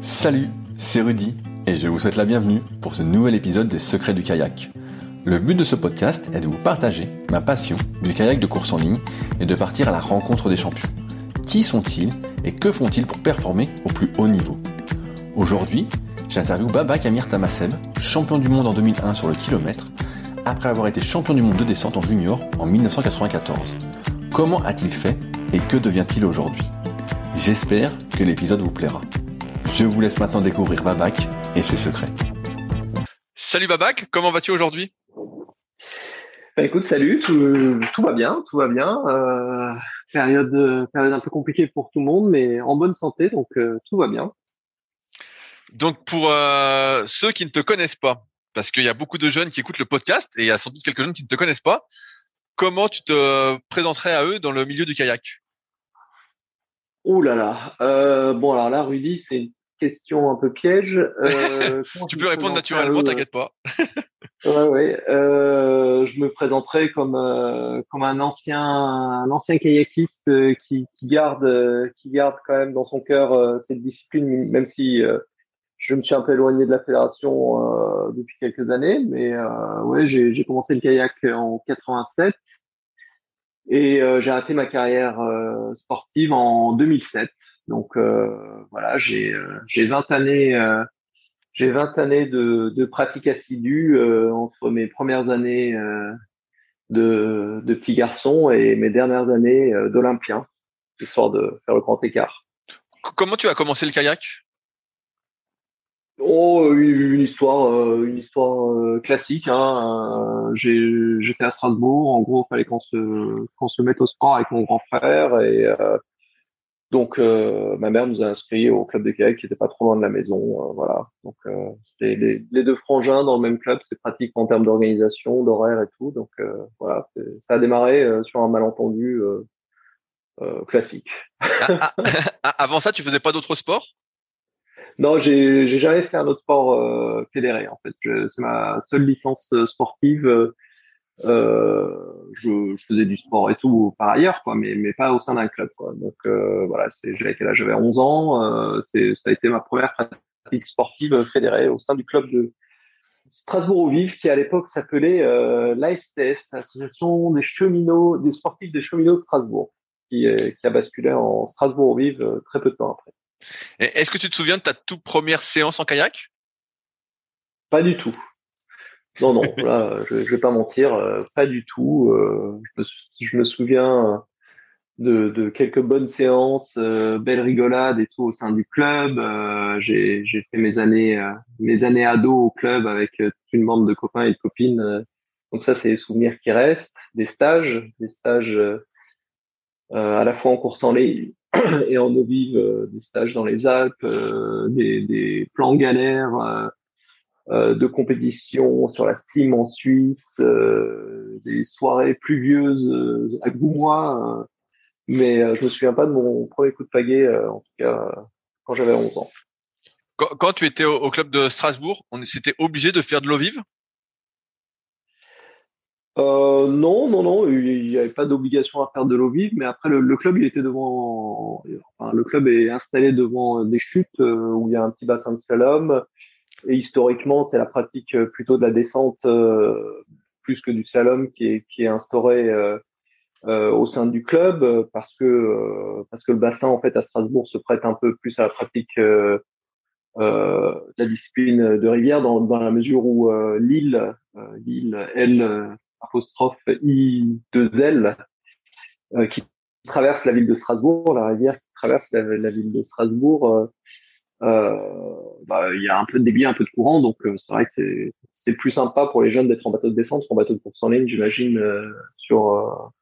Salut, c'est Rudy et je vous souhaite la bienvenue pour ce nouvel épisode des Secrets du kayak. Le but de ce podcast est de vous partager ma passion du kayak de course en ligne et de partir à la rencontre des champions. Qui sont-ils et que font-ils pour performer au plus haut niveau? Aujourd'hui, j'interviewe Baba Kamir Tamaseb, champion du monde en 2001 sur le kilomètre, après avoir été champion du monde de descente en junior en 1994. Comment a-t-il fait et que devient-il aujourd'hui? J'espère que l'épisode vous plaira. Je vous laisse maintenant découvrir Babac et ses secrets. Salut Babac, comment vas-tu aujourd'hui? Bah, écoute, salut, tout, va bien, tout va bien. Euh, période, période un peu compliquée pour tout le monde, mais en bonne santé, donc euh, tout va bien. Donc pour euh, ceux qui ne te connaissent pas, parce qu'il y a beaucoup de jeunes qui écoutent le podcast et il y a sans doute quelques jeunes qui ne te connaissent pas, comment tu te présenterais à eux dans le milieu du kayak? Oh là là. bon alors là, Rudy, c'est une question un peu piège. tu peux répondre naturellement, t'inquiète pas. Ouais, ouais. Euh, je me présenterai comme euh, comme un ancien un ancien kayakiste euh, qui, qui garde euh, qui garde quand même dans son cœur cette discipline, même si je me suis un peu éloigné de la fédération depuis quelques années. Mais ouais, j'ai j'ai commencé le kayak en 87 et j'ai arrêté ma carrière sportive en 2007. Donc voilà, j'ai j'ai 20 années j'ai 20 années de, de pratique assidue euh, entre mes premières années euh, de, de petit garçon et mes dernières années euh, d'olympien, histoire de faire le grand écart. Comment tu as commencé le kayak? Oh, une histoire, une histoire classique. Hein. J'étais à Strasbourg. En gros, il fallait qu'on se, qu'on se mette au sport avec mon grand frère et donc, euh, ma mère nous a inscrits au club de kayak qui n'était pas trop loin de la maison. Euh, voilà. Donc, euh, les, les, deux frangins dans le même club, c'est pratique en termes d'organisation, d'horaire et tout. Donc, voilà, ça a démarré sur un malentendu classique. Ah, ah, ah, avant ça, tu faisais pas d'autres sports? Non, j'ai jamais fait un autre sport fédéré. En fait, c'est ma seule licence sportive euh, je, je, faisais du sport et tout par ailleurs, quoi, mais, mais pas au sein d'un club. Quoi. Donc euh, voilà, j'avais quel âge? J'avais 11 ans. Euh, c'est, ça a été ma première pratique sportive fédérée au sein du club de Strasbourg au Vif, qui à l'époque s'appelait euh, l'ASTS, l'Association des cheminots, des sportifs des cheminots de Strasbourg, qui, qui a basculé en Strasbourg au Vif euh, très peu de temps après. Est-ce que tu te souviens de ta toute première séance en kayak? Pas du tout. Non, non, là, je, je vais pas mentir, euh, pas du tout. Euh, je, me, souviens de, de quelques bonnes séances, euh, belles rigolades et tout au sein du club. J'ai fait mes années, mes années ado au club avec toute une bande de copains et de copines. donc ça, c'est des souvenirs qui restent. Des stages, des stages à la fois en course en ligne et en eau vive, des stages dans les Alpes, des, des plans galères euh, de compétition sur la cime en Suisse, euh, des soirées pluvieuses euh, à Goumois, mais je me souviens pas de mon premier coup de pagaie, en tout cas quand j'avais 11 ans. Quand, tu étais au, club de Strasbourg, on s'était obligé de faire de l'eau vive? Euh, non, non, non, il n'y avait pas d'obligation à faire de l'eau vive, mais après le, club, il était devant, enfin, le club est installé devant des chutes où il y a un petit bassin de slalom, et historiquement, c'est la pratique euh, plutôt de la descente euh, plus que du slalom qui est, qui est instaurée euh, au sein du club parce que parce que le bassin en fait à Strasbourg se prête un peu plus à la pratique de la discipline de rivière dans, dans la mesure où l'île l'île L apostrophe I 2 L qui traverse la ville de Strasbourg, la rivière qui traverse la, la ville de Strasbourg euh, bah, il y a un peu de débit, un peu de courant, donc euh, c'est vrai que c'est plus sympa pour les jeunes d'être en bateau de descente qu'en bateau de course en ligne, j'imagine, euh, sur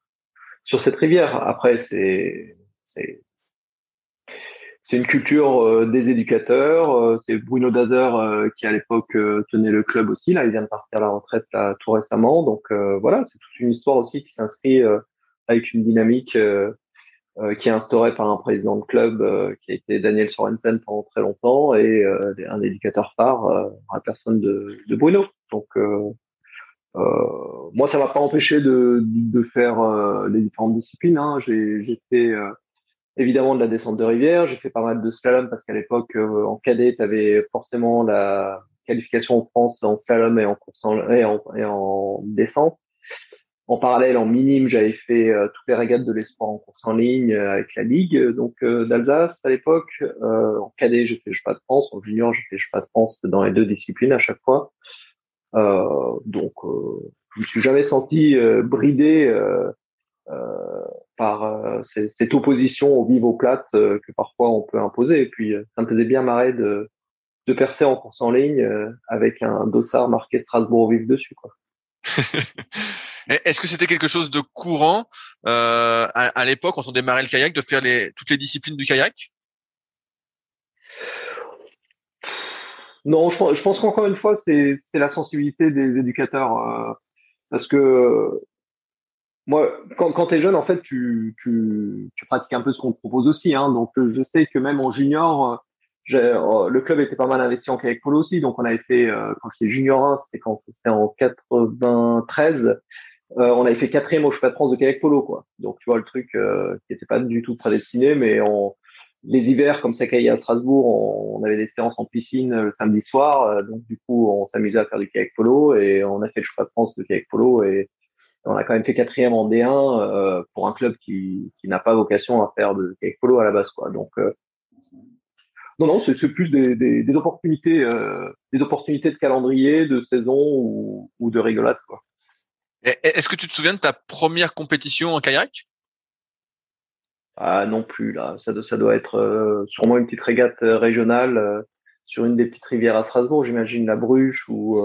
sur cette rivière. Après, c'est c'est c'est une culture des éducateurs. c'est Bruno Dazer qui à l'époque tenait le club aussi. Là, il vient de partir à la retraite là, tout récemment. Donc voilà, c'est toute une histoire aussi qui s'inscrit avec une dynamique euh, qui est instauré par un président de club euh, qui a été Daniel Sorensen pendant très longtemps et euh, un éducateur phare, la personne de, de, Bruno. Donc moi, ça m'a pas empêché de, de faire les différentes disciplines. Hein. J'ai fait évidemment de la descente de rivière. J'ai fait pas mal de slalom parce qu'à l'époque, en cadet, tu avais forcément la qualification en France en slalom et en, et en descente. En parallèle, en minime, j'avais fait euh, toutes les régates de l'espoir en course en ligne euh, avec la Ligue donc euh, d'Alsace à l'époque. en cadet, j'ai fait le cheval de France. En junior, j'ai fait le cheval de France dans les deux disciplines à chaque fois. donc, je me suis jamais senti bridé par cette opposition au vivo plate que parfois on peut imposer. Et puis, ça me faisait bien marrer de, de percer en course en ligne avec un dossard marqué Strasbourg vive dessus. Quoi. Est-ce que c'était quelque chose de courant euh, à, l'époque quand on démarrait le kayak de faire toutes les disciplines du kayak? Non, je, pense qu'encore une fois, c'est la sensibilité des éducateurs. Euh, parce que moi, quand, quand tu es jeune, en fait, tu, pratiques un peu ce qu'on te propose aussi. Hein, donc, je sais que même en junior, euh, le club était pas mal investi en kayak polo aussi. Donc, on avait fait, euh, quand j'étais junior 1, c'était quand? C'était en 93, euh, on avait fait quatrième au cheval de France de kayak polo, quoi. Donc, tu vois, le truc euh, qui n'était pas du tout prédestiné, mais on, les hivers, comme ça à Strasbourg, on, avait des séances en piscine le samedi soir. Euh, donc, du coup, on s'amusait à faire du kayak polo et on a fait le cheval de France de kayak polo et on a quand même fait quatrième en D1 pour un club qui, n'a pas vocation à faire de kayak polo à la base, quoi. Donc, non, non, c'est plus des opportunités, des opportunités de calendrier, de saison ou, ou de rigolade, quoi. Est-ce que tu te souviens de ta première compétition en kayak? Ah non plus là, ça, ça doit être euh, sûrement une petite régate euh, régionale euh, sur une des petites rivières à Strasbourg, j'imagine la Bruche ou,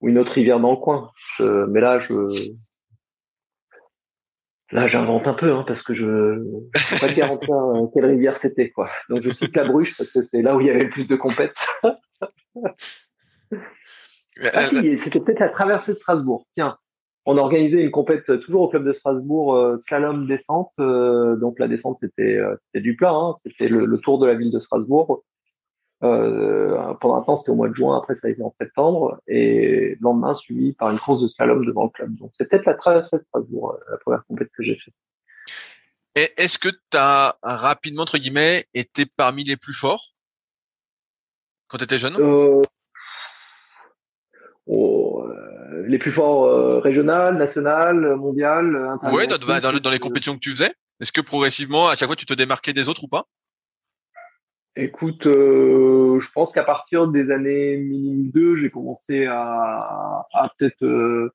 ou une autre rivière dans le coin. mais là, je là j'invente un peu hein, parce que je ne peux pas te garantir quelle rivière c'était quoi. Donc je cite la Bruche parce que c'est là où il y avait le plus de compètes. ah, c'était peut-être la traversée de Strasbourg. Tiens, on organisait une compète toujours au club de Strasbourg, euh, slalom descente. Euh, donc la descente c'était euh, c'était du plat, hein, c'était le, tour de la ville de Strasbourg. pendant un temps c'était au mois de juin, après ça a été en septembre et le lendemain suivi par une course de slalom devant le club. Donc c'est peut-être la traversée de Strasbourg, la première compète que j'ai faite. Et est-ce que tu as rapidement entre guillemets été parmi les plus forts? Quand tu étais jeune oh, les plus forts euh, régionales, nationales, mondiales, Ouais, dans, dans, les compétitions que tu faisais. Est-ce que progressivement, à chaque fois, tu te démarquais des autres ou pas? Écoute, euh, je pense qu'à partir des années minime 2, j'ai commencé à, à peut-être euh,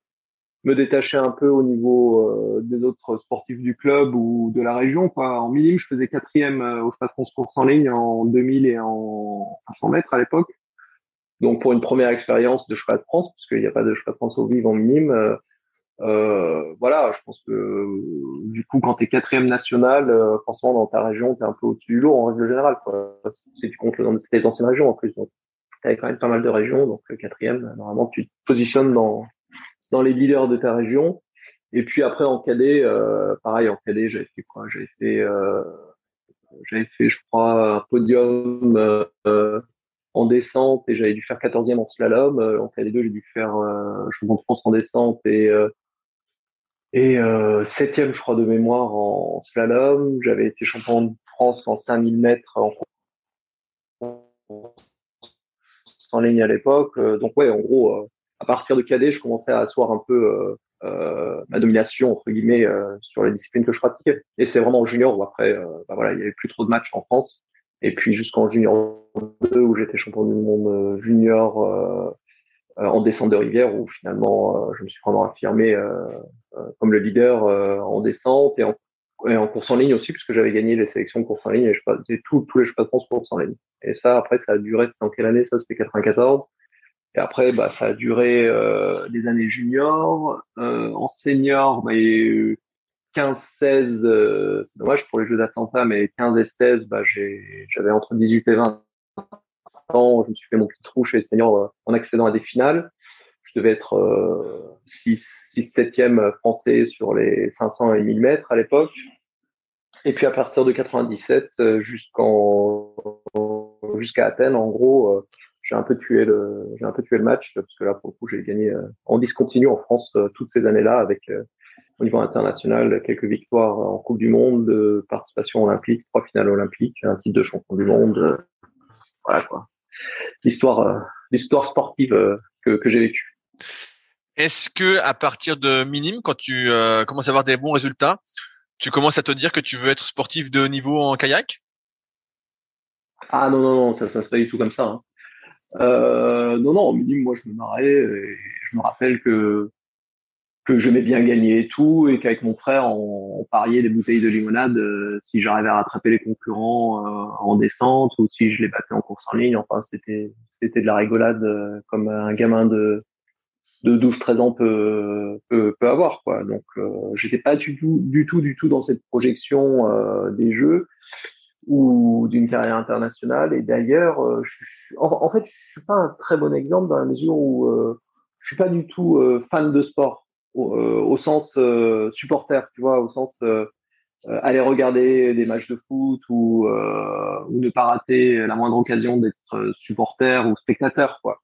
me détacher un peu au niveau des autres sportifs du club ou de la région. Quoi. En minime, je faisais quatrième au de course en ligne en 2000 et en 500 mètres à l'époque. Donc pour une première expérience de cheval de France, puisqu'il n'y a pas de cheval de France au vivre en minime, euh, euh, voilà, je pense que du coup quand tu es quatrième national, euh, forcément dans ta région, tu es un peu au-dessus du lot en règle générale. Quoi. Si tu comptes les anciennes régions en plus. Donc tu quand même pas mal de régions, donc le quatrième, normalement tu te positionnes dans, dans les leaders de ta région. Et puis après en cadet, euh, pareil en cadet, j'avais fait quoi? J'avais fait, euh, j'avais fait, je crois, un podium euh, en descente et j'avais dû faire 14e en slalom. Euh, en fait, les deux, j'ai dû faire euh, champion de France en descente et euh, et septième, je crois, de mémoire en slalom. J'avais été champion de France en 5000 mètres en, en ligne à l'époque. Donc ouais, en gros, à partir de cadet, je commençais à asseoir un peu ma domination entre guillemets sur les disciplines que je pratiquais. Et c'est vraiment en junior où après, bah voilà, il y avait plus trop de matchs en France. Et puis jusqu'en junior 2 où j'étais champion du monde euh, junior euh, euh, en descente de rivière où finalement je me suis vraiment affirmé comme le leader en descente et en, et en, course en ligne aussi puisque j'avais gagné les sélections de course en ligne et je faisais tous les chevaux de France course en ligne. Et ça après ça a duré, c'était en quelle année? Ça c'était 94. Et après, bah, ça a duré euh, des années juniors. Euh, en senior, bah, 15-16, euh, c'est dommage pour les Jeux d'Atlanta, mais 15 et 16, bah, j'avais entre 18 et 20 ans. Je me suis fait mon petit trou chez les seniors euh, en accédant à des finales. Je devais être euh, 6, 6 7e français sur les 500 et 1000 mètres à l'époque. Et puis à partir de 97 euh, jusqu'en jusqu'à Athènes, en gros, euh, j'ai un peu tué le j'ai un peu tué le match parce que là pour le coup j'ai gagné en discontinu en France toutes ces années-là avec au niveau international, quelques victoires en Coupe du Monde, participation olympique, trois finales olympiques, un titre de champion du monde. voilà quoi. L'histoire, l'histoire sportive que, que j'ai vécue. Est-ce que à partir de minime, quand tu commences à avoir des bons résultats, tu commences à te dire que tu veux être sportif de haut niveau en kayak? Ah non, non, non, ça se passe pas du tout comme ça. Hein. Euh, non, non, au minimum, moi, je me marrais et je me rappelle que que j'aimais bien gagner et tout, et qu'avec mon frère, on, pariait des bouteilles de limonade euh, si j'arrivais à rattraper les concurrents euh, en descente ou si je les battais en course en ligne. Enfin, c'était c'était de la rigolade comme un gamin de de 12-13 ans peut, peut, avoir quoi. Donc euh, j'étais pas du tout du tout du tout dans cette projection euh, des jeux ou d'une carrière internationale. Et d'ailleurs, euh, en, fait, je suis pas un très bon exemple dans la mesure où euh, je suis pas du tout euh, fan de sport au, au sens supporter, tu vois, au sens aller regarder des matchs de foot ou, ou ne pas rater la moindre occasion d'être supporter ou spectateur, quoi.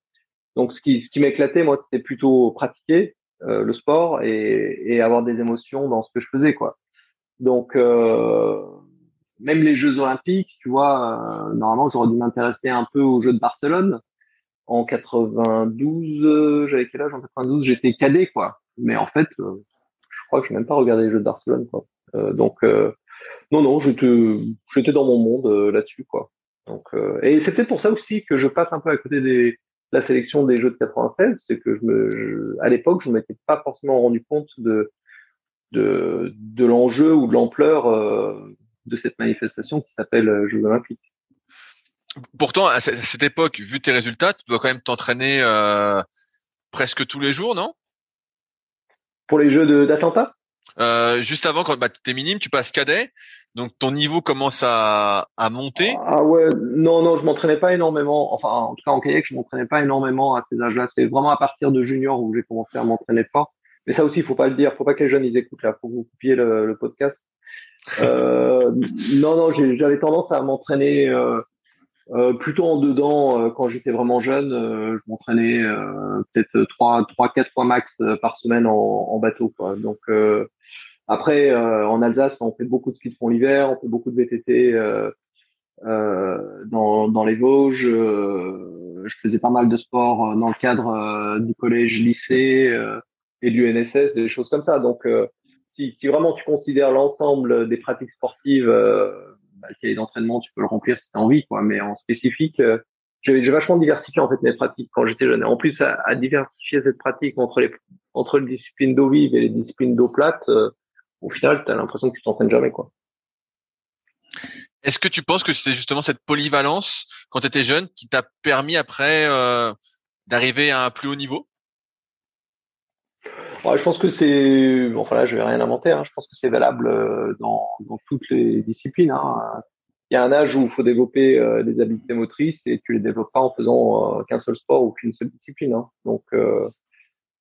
Donc, ce qui, ce qui m'éclatait, moi, c'était plutôt pratiquer euh, le sport et, avoir des émotions dans ce que je faisais, quoi. Donc, euh, même les Jeux Olympiques, tu vois, euh, normalement, j'aurais dû m'intéresser un peu aux Jeux de Barcelone. En 92, euh, j'avais quel âge? En 92, j'étais cadet, quoi. Mais en fait, euh, je crois que je n'ai même pas regardé les Jeux de Barcelone, quoi. donc, non, non, j'étais, dans mon monde là-dessus, quoi. Donc, et c'est peut-être pour ça aussi que je passe un peu à côté des, la sélection des Jeux de 96, c'est que je me, à l'époque, je ne m'étais pas forcément rendu compte de, de, de l'enjeu ou de l'ampleur euh, de cette manifestation qui s'appelle euh, Jeux Olympiques. Pourtant, à cette époque, vu tes résultats, tu dois quand même t'entraîner euh, presque tous les jours, non? Pour les Jeux d'Atlanta euh, juste avant, quand bah, tu es minime, tu passes cadet, donc ton niveau commence à, à monter. Ah ouais, non, non, je m'entraînais pas énormément. Enfin, en tout cas en kayak, je m'entraînais pas énormément à ces âges-là. C'est vraiment à partir de junior où j'ai commencé à m'entraîner fort. Mais ça aussi, il faut pas le dire. Faut pas que les jeunes ils écoutent là. Faut que vous coupiez le, le podcast. Euh, non, non, j'avais tendance à m'entraîner euh, euh, plutôt en dedans euh, quand j'étais vraiment jeune. je m'entraînais peut-être trois, trois, quatre fois max par semaine en, en bateau. Quoi. Donc après, euh, en Alsace, on fait beaucoup de ski de fond l'hiver, on fait beaucoup de VTT euh, euh, dans, dans les Vosges. je faisais pas mal de sport dans le cadre du collège-lycée et du NSS, des choses comme ça. Donc, si, si, vraiment tu considères l'ensemble des pratiques sportives, bah, le cahier d'entraînement, tu peux le remplir si tu as envie, quoi. Mais en spécifique, j'ai vachement diversifié en fait mes pratiques quand j'étais jeune. Et en plus, à, à, diversifier cette pratique entre les entre les disciplines d'eau vive et les disciplines d'eau plate, au final, tu as l'impression que tu t'entraînes jamais, quoi. Est-ce que tu penses que c'est justement cette polyvalence quand tu étais jeune qui t'a permis après euh, d'arriver à un plus haut niveau? Ouais, Je pense que c'est, enfin là je vais rien inventer, hein. je pense que c'est valable euh, dans, dans, toutes les disciplines. Hein. Il y a un âge où il faut développer euh, des habiletés motrices et tu les développes pas en faisant euh, qu'un seul sport ou qu'une seule discipline. Hein. Donc euh,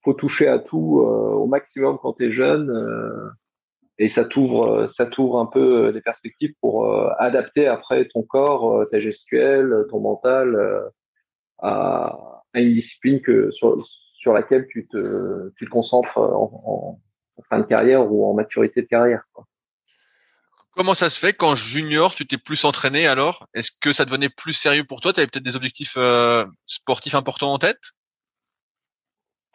faut toucher à tout au maximum quand tu es jeune et ça t'ouvre euh, ça t'ouvre un peu des euh, perspectives pour euh, adapter après ton corps, ta gestuelle, ton mental à, à, une discipline que sur sur laquelle tu te tu te concentres en, en, fin de carrière ou en maturité de carrière. Quoi. Comment ça se fait quand junior tu t'es plus entraîné alors? Est-ce que ça devenait plus sérieux pour toi? Tu avais peut-être des objectifs sportifs importants en tête?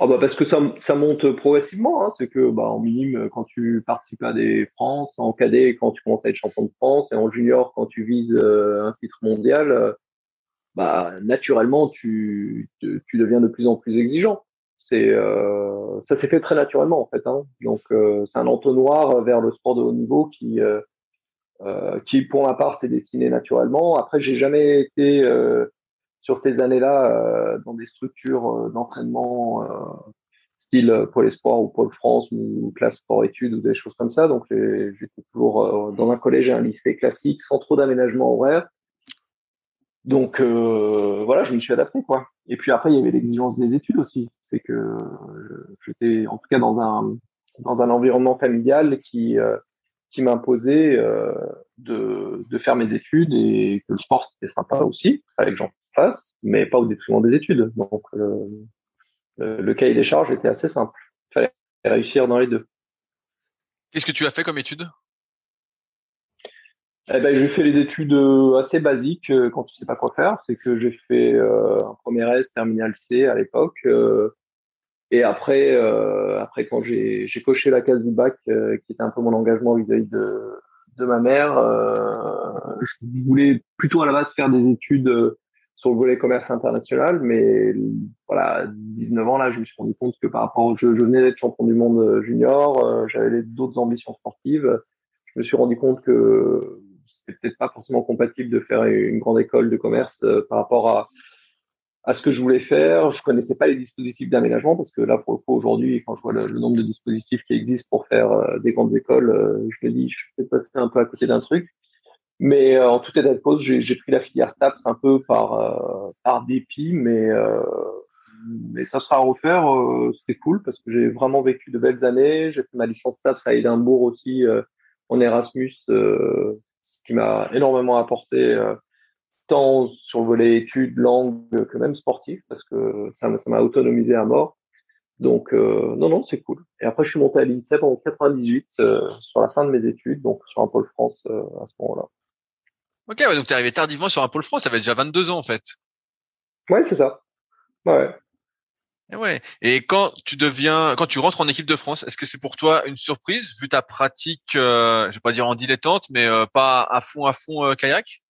Ah bah parce que ça, ça monte progressivement. Hein. C'est que bah, en minime, quand tu participes à des France, en cadet, quand tu commences à être champion de France, et en junior, quand tu vises euh, un titre mondial, euh, bah naturellement, tu, tu, deviens de plus en plus exigeant. Euh, ça s'est fait très naturellement en fait. Hein. Donc c'est un entonnoir vers le sport de haut niveau qui qui pour ma part s'est dessiné naturellement. Après, j'ai jamais été sur ces années-là euh, dans des structures euh, d'entraînement euh, style Pôle Espoir ou Pôle France ou classe sport-études ou des choses comme ça. Donc j'étais toujours dans un collège et un lycée classique sans trop d'aménagement horaire. Donc voilà, je me suis adapté quoi. Et puis après il y avait l'exigence des études aussi. C'est que j'étais en tout cas dans un dans un environnement familial qui qui m'imposait euh, de, de faire mes études et que le sport c'était sympa aussi, avec j'en fasse, mais pas au détriment des études. Donc le, cahier des charges était assez simple. Il fallait réussir dans les deux. Qu'est-ce que tu as fait comme études eh ben, j'ai fait les études assez basiques quand tu sais pas quoi faire. C'est que j'ai fait un premier S, terminal C à l'époque. Et après, euh, après quand j'ai coché la case du bac, euh, qui était un peu mon engagement vis-à-vis de, de ma mère, euh, je voulais plutôt à la base faire des études euh, sur le volet commerce international, mais voilà, 19 ans là, je me suis rendu compte que par rapport jeu, je venais d'être champion du monde euh, junior, j'avais d'autres ambitions sportives. Je me suis rendu compte que c'était peut-être pas forcément compatible de faire une grande école de commerce par rapport à à ce que je voulais faire. Je connaissais pas les dispositifs d'aménagement parce que là, pour le coup, aujourd'hui, quand je vois le, nombre de dispositifs qui existent pour faire euh, des grandes écoles, euh, je me dis, je suis peut-être passé un peu à côté d'un truc. Mais euh, en tout état de cause, j'ai pris la filière STAPS un peu par par dépit, mais mais ça sera à refaire. C'était cool parce que j'ai vraiment vécu de belles années. J'ai fait ma licence STAPS à Édimbourg aussi en Erasmus, qui m'a énormément apporté tant sur le volet études, langue que même sportif, parce que ça m'a autonomisé à mort. Donc, euh, non, non, c'est cool. Et après, je suis monté à l'INSEP en 98, euh, sur la fin de mes études, donc sur un pôle France euh, à ce moment-là. Ok, ouais, donc tu es arrivé tardivement sur un pôle France, tu avais déjà 22 ans en fait. Ouais, c'est ça. Ouais. Et ouais. Et quand tu deviens, quand tu rentres en équipe de France, est-ce que c'est pour toi une surprise vu ta pratique, je vais pas dire en dilettante, mais pas à fond à fond kayak?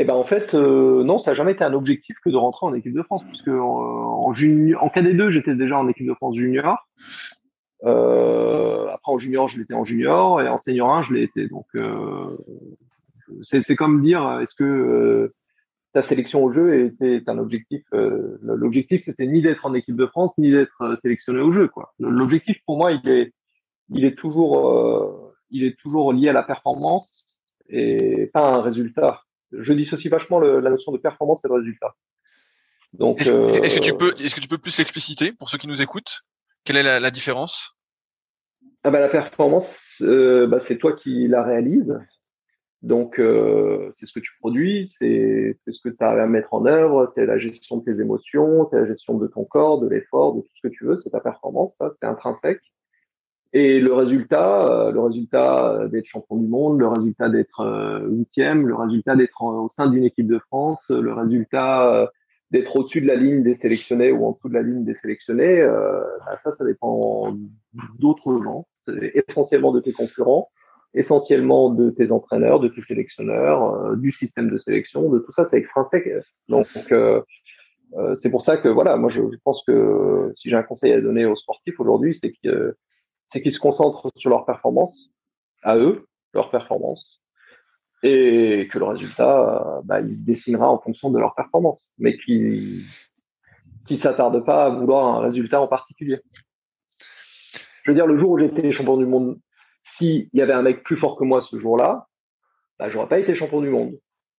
Eh ben en fait, euh, non, ça n'a jamais été un objectif que de rentrer en équipe de France, puisque en, en, junior, en KD2, j'étais déjà en équipe de France junior. Euh, après en junior, je l'étais en junior, et en senior 1, je l'ai été. Donc euh, c'est comme dire, est-ce que euh, ta sélection au jeu était un objectif euh, L'objectif, c'était ni d'être en équipe de France, ni d'être sélectionné au jeu. quoi. L'objectif pour moi, il est, il est toujours, il est toujours lié à la performance et pas à un résultat je dissocie vachement le, la notion de performance et de résultat. Donc, est-ce, euh, que tu peux, est-ce que tu peux plus l'expliciter pour ceux qui nous écoutent? Quelle est la, la différence? Ah bah, la performance, euh, bah, c'est toi qui la réalise. Donc, euh, c'est ce que tu produis, c'est, ce que tu as à mettre en œuvre, c'est la gestion de tes émotions, c'est la gestion de ton corps, de l'effort, de tout ce que tu veux, c'est ta performance, ça, c'est intrinsèque. Et le résultat, euh, le résultat d'être champion du monde, le résultat d'être euh, huitième, le résultat d'être au sein d'une équipe de France, le résultat euh, d'être au-dessus de la ligne des sélectionnés ou en dessous de la ligne des sélectionnés, bah, ça, ça dépend d'autres gens, essentiellement de tes concurrents, essentiellement de tes entraîneurs, de tes sélectionneurs, du système de sélection, de tout ça, c'est extrinsèque. Donc, c'est pour ça que voilà, moi je, pense que si j'ai un conseil à donner aux sportifs aujourd'hui, c'est qu'ils se concentrent sur leur performance, à eux, leur performance, et que le résultat, bah, il se dessinera en fonction de leur performance, mais qui qui s'attardent pas à vouloir un résultat en particulier. Je veux dire, le jour où j'étais champion du monde, s'il y avait un mec plus fort que moi ce jour-là, bah, j'aurais pas été champion du monde.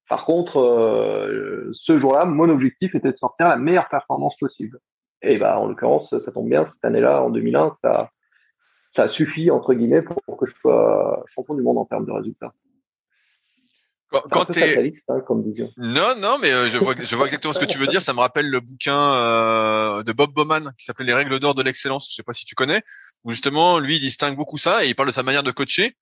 Par contre, euh, ce jour-là, mon objectif était de sortir la meilleure performance possible. Et bah, en l'occurrence, ça tombe bien, cette année-là, en 2001, ça, ça suffit entre guillemets pour, que je sois champion du monde en termes de résultats. Quand, quand t'es hein, comme vision. Non, non, mais euh, je vois, je vois exactement ce que tu veux dire. Ça me rappelle le bouquin euh, de Bob Bowman qui s'appelait Les règles d'or de l'excellence. Je sais pas si tu connais. Où justement, lui, il distingue beaucoup ça et il parle de sa manière de coacher.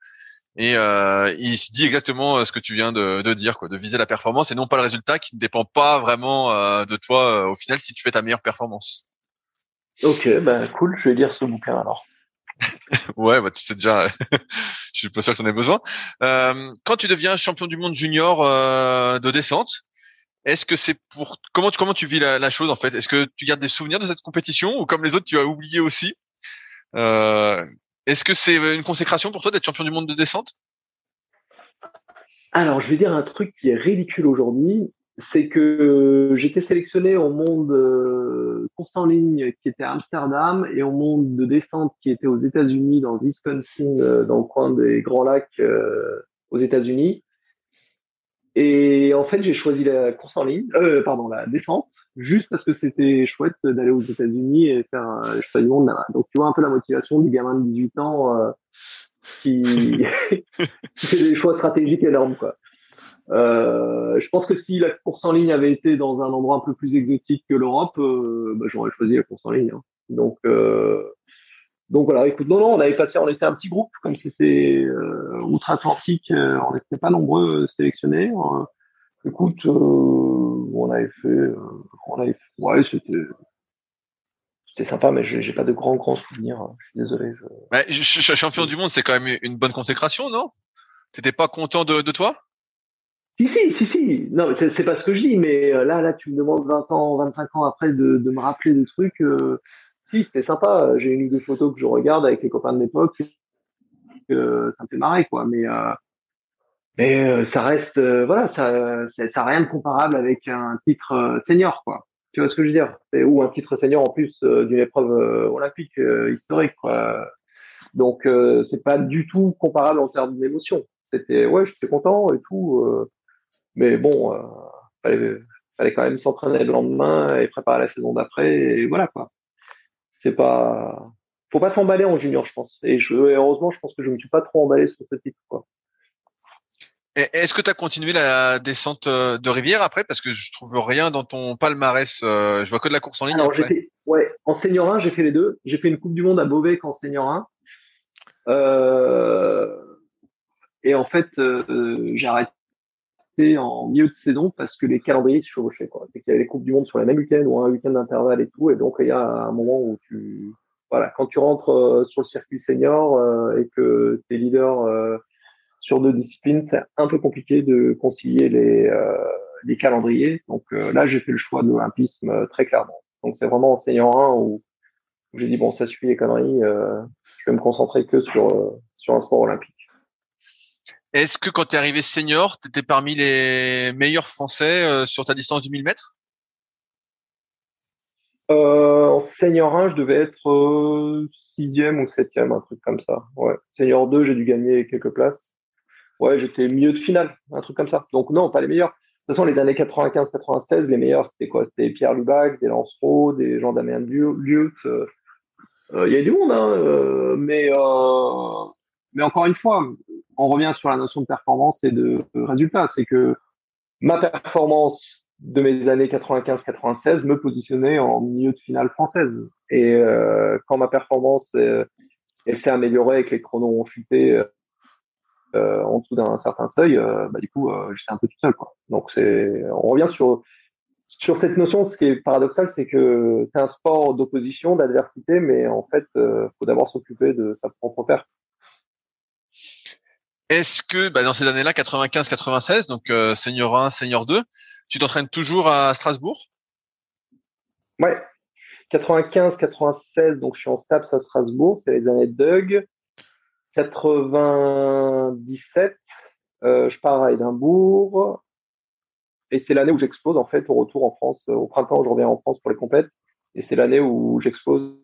Et euh, il dit exactement ce que tu viens de, de, dire, quoi, de viser la performance et non pas le résultat qui ne dépend pas vraiment de toi au final si tu fais ta meilleure performance. Ok, ben cool, je vais lire ce bouquin alors. Ouais, bah, tu sais déjà, je suis pas sûr que tu en aies besoin. Euh, quand tu deviens champion du monde junior euh, de descente, est-ce que c'est pour comment comment tu vis la, chose en fait? Est-ce que tu gardes des souvenirs de cette compétition ou comme les autres tu as oublié aussi? Euh, Est-ce que c'est une consécration pour toi d'être champion du monde de descente? Alors je vais dire un truc qui est ridicule aujourd'hui c'est que j'étais sélectionné au monde euh, course en ligne qui était à Amsterdam et au monde de descente qui était aux États-Unis, dans le Wisconsin, euh, dans le coin des Grands Lacs euh, aux États-Unis. Et en fait, j'ai choisi la course en ligne, euh, pardon, la descente, juste parce que c'était chouette d'aller aux États-Unis et faire un choix du monde Donc, tu vois un peu la motivation du gamin de 18 ans qui... qui fait des choix stratégiques énormes, quoi. Euh, je pense que si la course en ligne avait été dans un endroit un peu plus exotique que l'Europe, euh, bah, j'aurais choisi la course en ligne. Hein. Donc, euh, donc voilà, écoute, non, non, on avait passé, on était un petit groupe, comme c'était euh, outre-Atlantique, euh, on n'était pas nombreux sélectionnés. Écoute, on avait fait, on avait, ouais, c'était, c'était sympa, mais j'ai pas de grands grands souvenirs. Hein. Je suis désolé. Je... Je, suis champion du monde, c'est quand même une bonne consécration, non? T'étais pas content de, de toi? Si, si, si, si. Non, c'est pas ce que je dis, mais là, là, tu me demandes 20 ans, 25 ans après de, de me rappeler des trucs. Euh, si, c'était sympa. J'ai une ou deux photos que je regarde avec les copains de l'époque. que ça me fait marrer, quoi. Mais, euh, mais euh, ça reste, euh, voilà, ça, ça, ça rien de comparable avec un titre senior, quoi. Tu vois ce que je veux dire? Ou un titre senior en plus d'une épreuve olympique historique, quoi. Donc, c'est pas du tout comparable en termes d'émotion. C'était, ouais, j'étais content et tout. Mais bon, fallait, fallait quand même s'entraîner le lendemain et préparer la saison d'après. Et voilà, quoi c'est pas, faut pas s'emballer en junior, je pense. Et, je, heureusement, je pense que je me suis pas trop emballé sur ce titre, quoi. Est-ce que tu as continué la descente euh, de rivière après? Parce que je trouve rien dans ton palmarès. Euh, je vois que de la course en ligne. Alors, j'ai ouais, en senior 1, j'ai fait les deux. J'ai fait une Coupe du Monde à Beauvais en senior 1. Euh, et en fait, euh, j'ai arrêté en milieu de saison parce que les calendriers chevauchaient. Quoi. Qu'il y avait les Coupes du Monde sur les mêmes week-ends ou un week-end d'intervalle et tout. Et donc, il y a un moment où tu... Voilà, quand tu rentres euh, sur le circuit senior euh, et que tu es leader euh, sur deux disciplines, c'est un peu compliqué de concilier les, les calendriers. Donc là, j'ai fait le choix de l'olympisme très clairement. Donc c'est vraiment en senior 1 où, j'ai dit, bon, ça suffit les conneries, je vais me concentrer que sur, sur un sport olympique. Est-ce que quand tu es arrivé senior, tu étais parmi les meilleurs Français euh, sur ta distance du 1000 mètres? Euh, En senior 1, je devais être euh, sixième ou septième, un truc comme ça. Ouais. Senior 2, j'ai dû gagner quelques places. Ouais, j'étais milieu de finale, un truc comme ça. Donc non, pas les meilleurs. De toute façon, les années 95-96, les meilleurs, c'était quoi? C'était Pierre Lubac, des Lancereau, des gens d'Amérique Lieu. Il y a du monde, hein, mais mais encore une fois, on revient sur la notion de performance et de résultat. C'est que ma performance de mes années 95-96 me positionnait en milieu de finale française. Et euh, quand ma performance euh, elle s'est améliorée et que les chronos ont chuté euh, en dessous d'un certain seuil, bah, du coup, j'étais un peu tout seul. Donc on revient sur sur cette notion. Ce qui est paradoxal, c'est que c'est un sport d'opposition, d'adversité, mais en fait, faut d'abord s'occuper de sa propre perte. Est-ce que bah, dans ces années-là, 95-96, donc euh, senior 1, senior 2, tu t'entraînes toujours à Strasbourg? Ouais, 95-96, donc je suis en STAPS à Strasbourg, c'est les années de Doug. 97, euh, je pars à Édimbourg. Et c'est l'année où j'explose en fait au retour en France. Au printemps, je reviens en France pour les complètes. Et c'est l'année où j'explose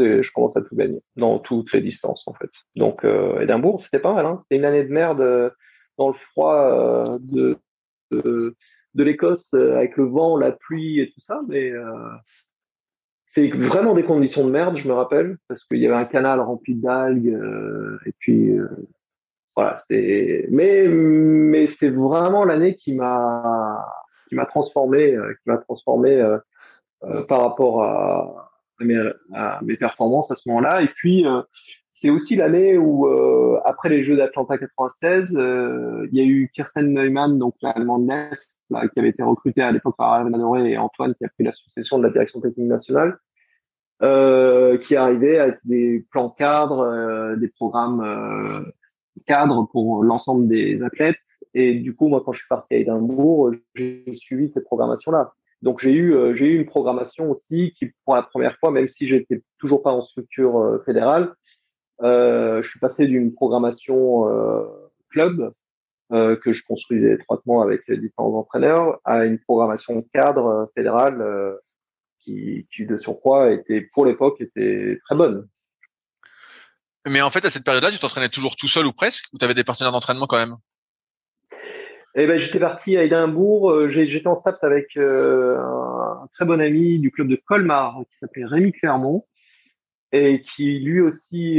et je commence à tout gagner dans toutes les distances en fait. Donc euh, Édimbourg, c'était pas mal. Hein. C'était une année de merde euh, dans le froid euh, de, de, de l'Écosse euh, avec le vent, la pluie et tout ça, mais c'est vraiment des conditions de merde, je me rappelle, parce qu'il y avait un canal rempli d'algues et puis voilà, c'est mais mais c'est vraiment l'année qui m'a qui m'a transformé, qui m'a transformé par rapport à à mes, performances à ce moment-là. Et puis, euh, c'est aussi l'année où, euh, après les Jeux d'Atlanta 96, euh, il y a eu Kirsten Neumann, donc l'allemande Nest, qui avait été recrutée à l'époque par Alain Adoré et Antoine, qui a pris la succession de la direction technique nationale, euh, qui est arrivé avec des plans cadres, des programmes cadres pour l'ensemble des athlètes. Et du coup, moi, quand je suis parti à Édimbourg, j'ai suivi cette programmation-là. Donc j'ai eu euh, j'ai eu une programmation aussi qui pour la première fois, même si j'étais toujours pas en structure euh, fédérale, euh, je suis passé d'une programmation club que je construisais étroitement avec différents entraîneurs à une programmation cadre fédérale qui, qui de surcroît était pour l'époque était très bonne. Mais en fait à cette période-là, tu t'entraînais toujours tout seul ou presque, ou tu avais des partenaires d'entraînement quand même? Eh ben, j'étais parti à Édimbourg. Euh, j'étais en STAPS avec euh, un, très bon ami du club de Colmar qui s'appelait Rémi Clermont et qui lui aussi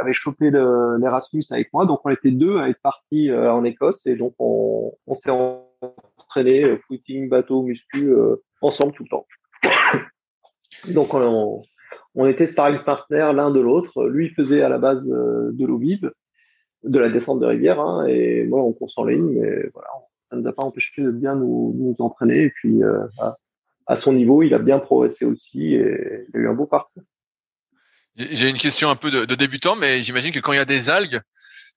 avait chopé l'Erasmus avec moi. Donc on était deux à être partis euh, en Écosse et donc on, on s'est entraîné footing, bateau, muscu ensemble tout le temps. donc on, on était sparring partner l'un de l'autre. Lui faisait à la base de vive, de la descente de rivière, hein, et moi on course en ligne, mais voilà, ça ne nous a pas empêché de bien nous, nous entraîner. Et puis, à, à, son niveau, il a bien progressé aussi et il a eu un beau parcours. J'ai une question un peu de, de débutant, mais j'imagine que quand il y a des algues,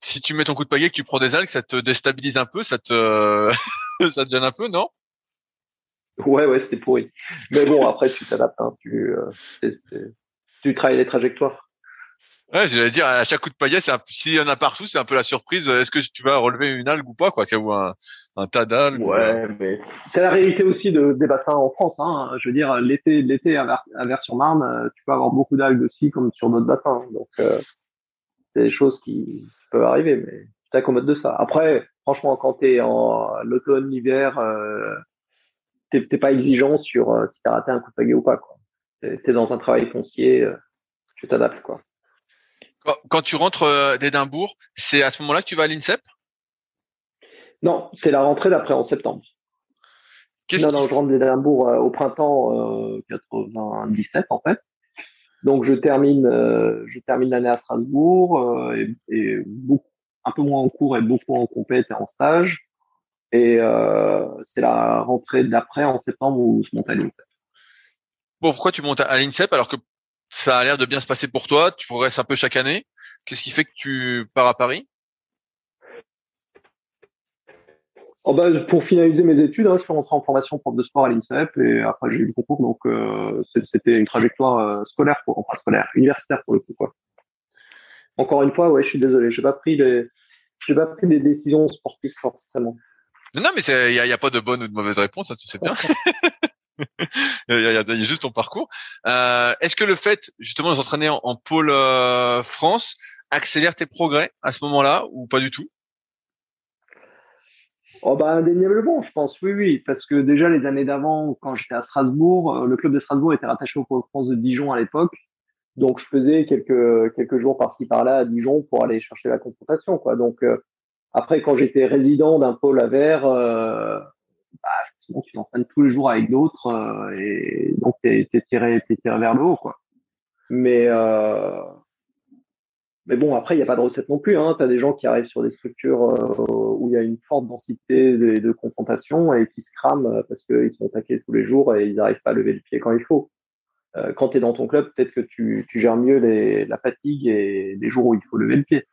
si tu mets ton coup de pagaie que tu prends des algues, ça te déstabilise un peu, ça te, ça te gêne un peu, non? Ouais, ouais, c'était pourri. Mais bon, après, tu t'adaptes, hein, tu, euh, tu travailles les trajectoires. Ouais, j'allais dire, à chaque coup de paillet, c'est s'il y en a partout, c'est un peu la surprise. Est-ce que tu vas relever une algue ou pas, quoi, ou un, un tas d'algues. Ouais, mais c'est la réalité aussi de, des bassins en France, hein. Je veux dire, l'été, l'été à, Vers-sur-Marne, euh, tu peux avoir beaucoup d'algues aussi, comme sur d'autres bassins. Donc, euh, c'est des choses qui peuvent arriver, mais tu t'accommodes de ça. Après, franchement, quand t'es en l'automne, l'hiver, euh, t'es pas exigeant sur euh, si t'as raté un coup de pagaie ou pas, quoi. T'es dans un travail foncier, tu t'adaptes, quoi. Quand, tu rentres euh, d'Édimbourg, c'est à ce moment-là que tu vas à l'INSEP? Non, c'est la rentrée d'après en septembre. Non, non, je rentre d'Édimbourg euh, au printemps 97 euh, en fait. Donc je termine, je termine l'année à Strasbourg et, un peu moins en cours et beaucoup en compète et en stage. Et c'est la rentrée d'après en septembre où je monte à l'INSEP. Bon, pourquoi tu montes à l'INSEP alors que ça a l'air de bien se passer pour toi, tu progresses un peu chaque année. Qu'est-ce qui fait que tu pars à Paris? Oh bah, Pour finaliser mes études, hein, je suis rentré en formation prof de sport à l'INSEP et après j'ai eu le concours, donc euh, c'était une trajectoire euh, scolaire, pour, enfin scolaire, universitaire pour le coup. Quoi. Encore une fois, ouais, je suis désolé, j'ai pas pris les, j'ai pas pris des décisions sportives forcément. Non, mais il n'y a, pas de bonne ou de mauvaise réponse, ça tu sais bien. il, y a, juste ton parcours. Euh, Est-ce que le fait justement de s'entraîner en, pôle euh, France accélère tes progrès à ce moment-là ou pas du tout? Oh bah indéniablement, je pense oui oui parce que déjà les années d'avant quand j'étais à Strasbourg, euh, le club de Strasbourg était rattaché au pôle France de Dijon à l'époque. Donc je faisais quelques quelques jours par-ci par-là à Dijon pour aller chercher la confrontation. Donc après quand j'étais résident d'un pôle à Vert bah, sinon tu t'entraînes tous les jours avec d'autres euh, et donc t'es es tiré, t'es tiré vers le haut, quoi. Mais euh, mais bon, après, il n'y a pas de recette non plus. Hein. Tu as des gens qui arrivent sur des structures euh, où il y a une forte densité de, de confrontation et qui se crament parce qu'ils sont attaqués tous les jours et ils n'arrivent pas à lever le pied quand il faut. Quand tu es dans ton club, peut-être que tu, tu gères mieux la fatigue et les jours où il faut lever le pied.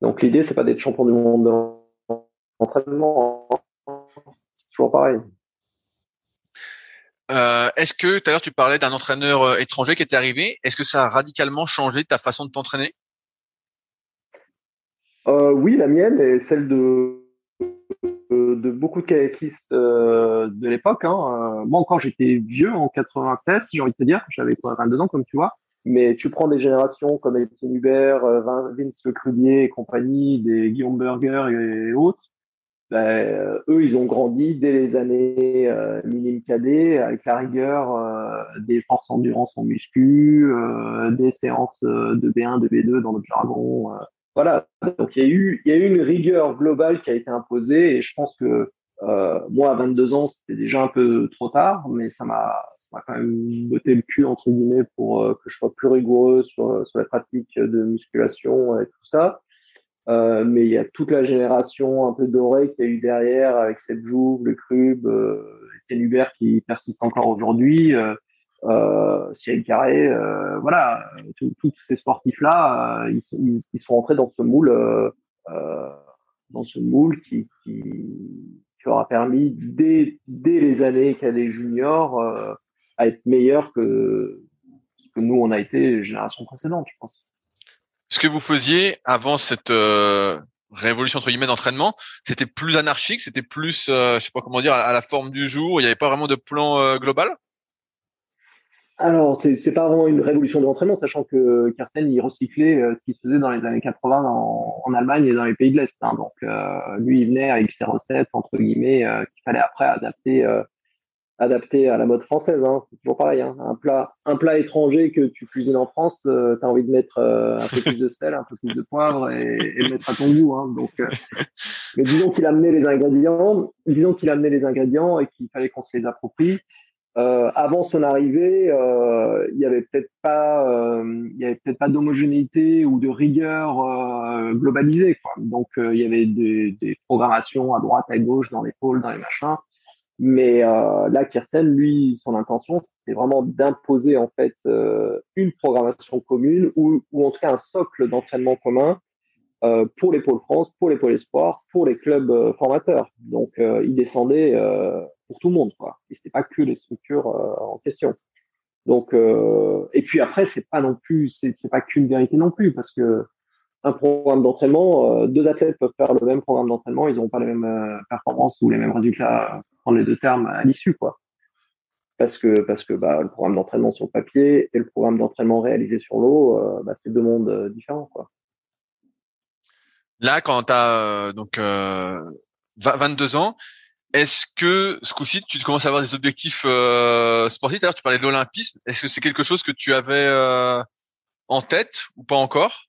Donc l'idée, c'est pas d'être champion du monde d'entraînement toujours pareil. Euh, est-ce que tout à l'heure tu parlais d'un entraîneur euh, étranger qui était arrivé? Est-ce que ça a radicalement changé ta façon de t'entraîner? Euh, Oui, la mienne et celle de de, beaucoup de kayakistes de l'époque. Hein. Moi encore j'étais vieux en 87, j'ai envie de te dire, j'avais 22 ans comme tu vois. Mais tu prends des générations comme Étienne Hubert, Vince Le et compagnie, des Guillaume Burger et autres ben, eux, ils ont grandi dès les années euh, minimes cadets avec la rigueur euh, des forces endurance en muscu, euh, des séances de B1, de B2 dans notre jargon. voilà. Donc il y a eu, il y a eu une rigueur globale qui a été imposée et je pense que moi à 22 ans c'était déjà un peu trop tard, mais ça m'a ça m'a quand même botté le cul entre guillemets pour que je sois plus rigoureux sur sur la pratique de musculation et tout ça. Euh, mais il y a toute la génération un peu dorée qui a eu derrière avec Jouve, le Crub, euh, qui persiste encore aujourd'hui, euh, euh, Carré, euh, voilà, tous ces sportifs-là, euh, ils, ils, sont rentrés dans ce moule, dans ce moule qui, qui, qui, leur a permis dès, dès les années cadets juniors à être meilleurs que ce que nous on a été génération précédente, je pense ce que vous faisiez avant cette euh, révolution entre guillemets d'entraînement, c'était plus anarchique, c'était plus, euh, je sais pas comment dire, à, la forme du jour. Il n'y avait pas vraiment de plan euh, global? Alors, c'est c'est pas vraiment une révolution de l'entraînement, sachant que Carsten il recyclait ce qui se faisait dans les années 80 en, en Allemagne et dans les pays de l'Est. Hein. Donc, lui, il venait avec ses recettes entre guillemets qu'il fallait après adapter adapté à la mode française. Hein. C'est toujours pareil. Hein. Un plat, un plat étranger que tu cuisines en France, euh, tu as envie de mettre euh, un peu plus de sel, un peu plus de poivre et, et mettre à ton goût. Hein. Donc, euh, mais disons qu'il a amené les ingrédients, disons qu'il a amené les ingrédients et qu'il fallait qu'on se les approprie. euh, avant son arrivée, il y avait peut-être pas, il y avait peut-être pas d'homogénéité ou de rigueur globalisée. Donc il y avait des, des, programmations à droite, à gauche, dans les pôles, dans les machins. Mais là, Kirsten, lui, son intention, c'était vraiment d'imposer en fait une programmation commune ou, ou en tout cas un socle d'entraînement commun pour les pôles France, pour les pôles espoirs, pour les clubs formateurs. Donc il descendait pour tout le monde, quoi. Et c'était pas que les structures euh, en question. Donc, euh, et puis après, c'est pas non plus, c'est pas qu'une vérité non plus, parce que un programme d'entraînement, euh, deux athlètes peuvent faire le même programme d'entraînement, ils n'ont pas les mêmes performances ou les mêmes résultats en les deux termes à l'issue, quoi. Parce que parce que bah, le programme d'entraînement sur le papier et le programme d'entraînement réalisé sur l'eau, bah, c'est deux mondes différents, quoi. Là, quand tu as donc 22 ans, est-ce que ce coup-ci, tu commences à avoir des objectifs euh, sportifs? D'ailleurs, tu parlais de l'olympisme. Est-ce que c'est quelque chose que tu avais euh, en tête ou pas encore?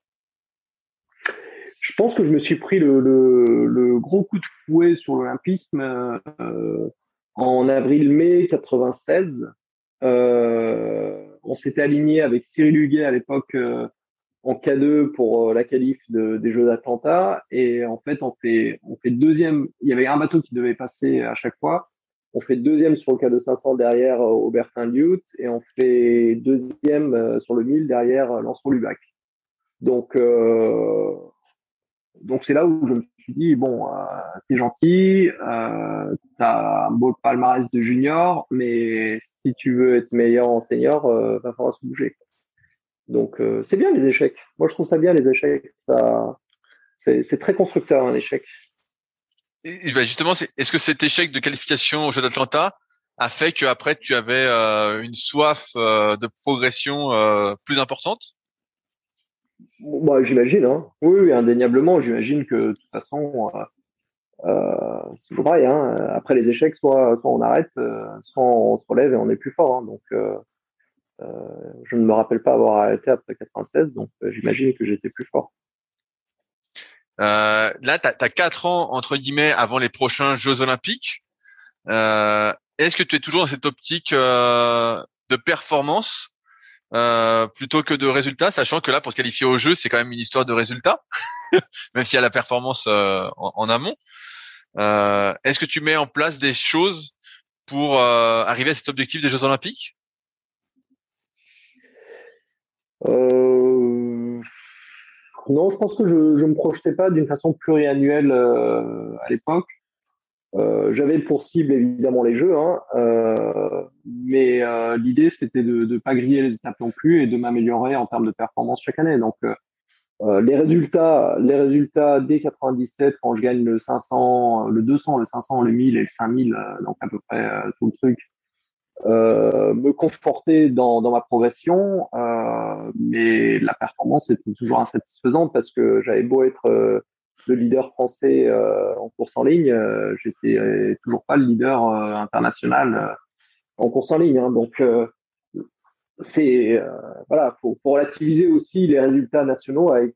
Je pense que je me suis pris le, le, le gros coup de fouet sur l'olympisme euh, en avril-mai 96. Euh, on s'était aligné avec Cyril Huguet à l'époque en K2 pour euh, la qualif de, des Jeux d'Atlanta. Et en fait, on fait, on fait deuxième. Il y avait un bateau qui devait passer à chaque fois. On fait deuxième sur le K2 500 derrière euh, Aubertin Liut et on fait deuxième euh, sur le 1000 derrière Lancelot Lubac. Donc, euh, donc c'est là où je me suis dit bon, euh, t'es gentil, euh, t'as un beau palmarès de junior, mais si tu veux être meilleur en senior, euh, va falloir se bouger. Donc euh, c'est bien les échecs. Moi je trouve ça bien les échecs. Ça, c'est très constructeur un échec. Et, bah, justement, est-ce que cet échec de qualification au Jeu d'Atlanta a fait que après tu avais euh, une soif euh, de progression plus importante? Bah, j'imagine. Hein. Oui, oui, indéniablement. J'imagine que de toute façon, c'est toujours pareil. Hein. Après les échecs, soit, soit on arrête, soit on se relève et on est plus fort. Hein. Donc euh, je ne me rappelle pas avoir arrêté après 96, donc euh, j'imagine que j'étais plus fort. Euh, là, tu as, 4 ans, entre guillemets, avant les prochains Jeux olympiques. Euh, Est-ce que tu es toujours dans cette optique euh, de performance? Euh, plutôt que de résultats, sachant que là, pour te qualifier au jeu, c'est quand même une histoire de résultats, même s'il y a la performance en, en, amont. Est-ce que tu mets en place des choses pour arriver à cet objectif des Jeux olympiques? Euh, non, je pense que je ne me projetais pas d'une façon pluriannuelle euh, à l'époque. Euh, J'avais pour cible évidemment les jeux, hein, euh, mais euh, l'idée c'était de ne pas griller les étapes non plus et de m'améliorer en termes de performance chaque année. Donc euh, les résultats, les résultats dès 97 quand je gagne le 500, le 200, le 500, le 1000 et le 5000, donc à peu près tout le truc, euh, me conforter dans, dans ma progression, euh, mais la performance était toujours insatisfaisante parce que j'avais beau être euh, le leader français euh, en course en ligne, euh, j'étais toujours pas le leader international en course en ligne. Hein, donc c'est voilà, faut, faut relativiser aussi les résultats nationaux avec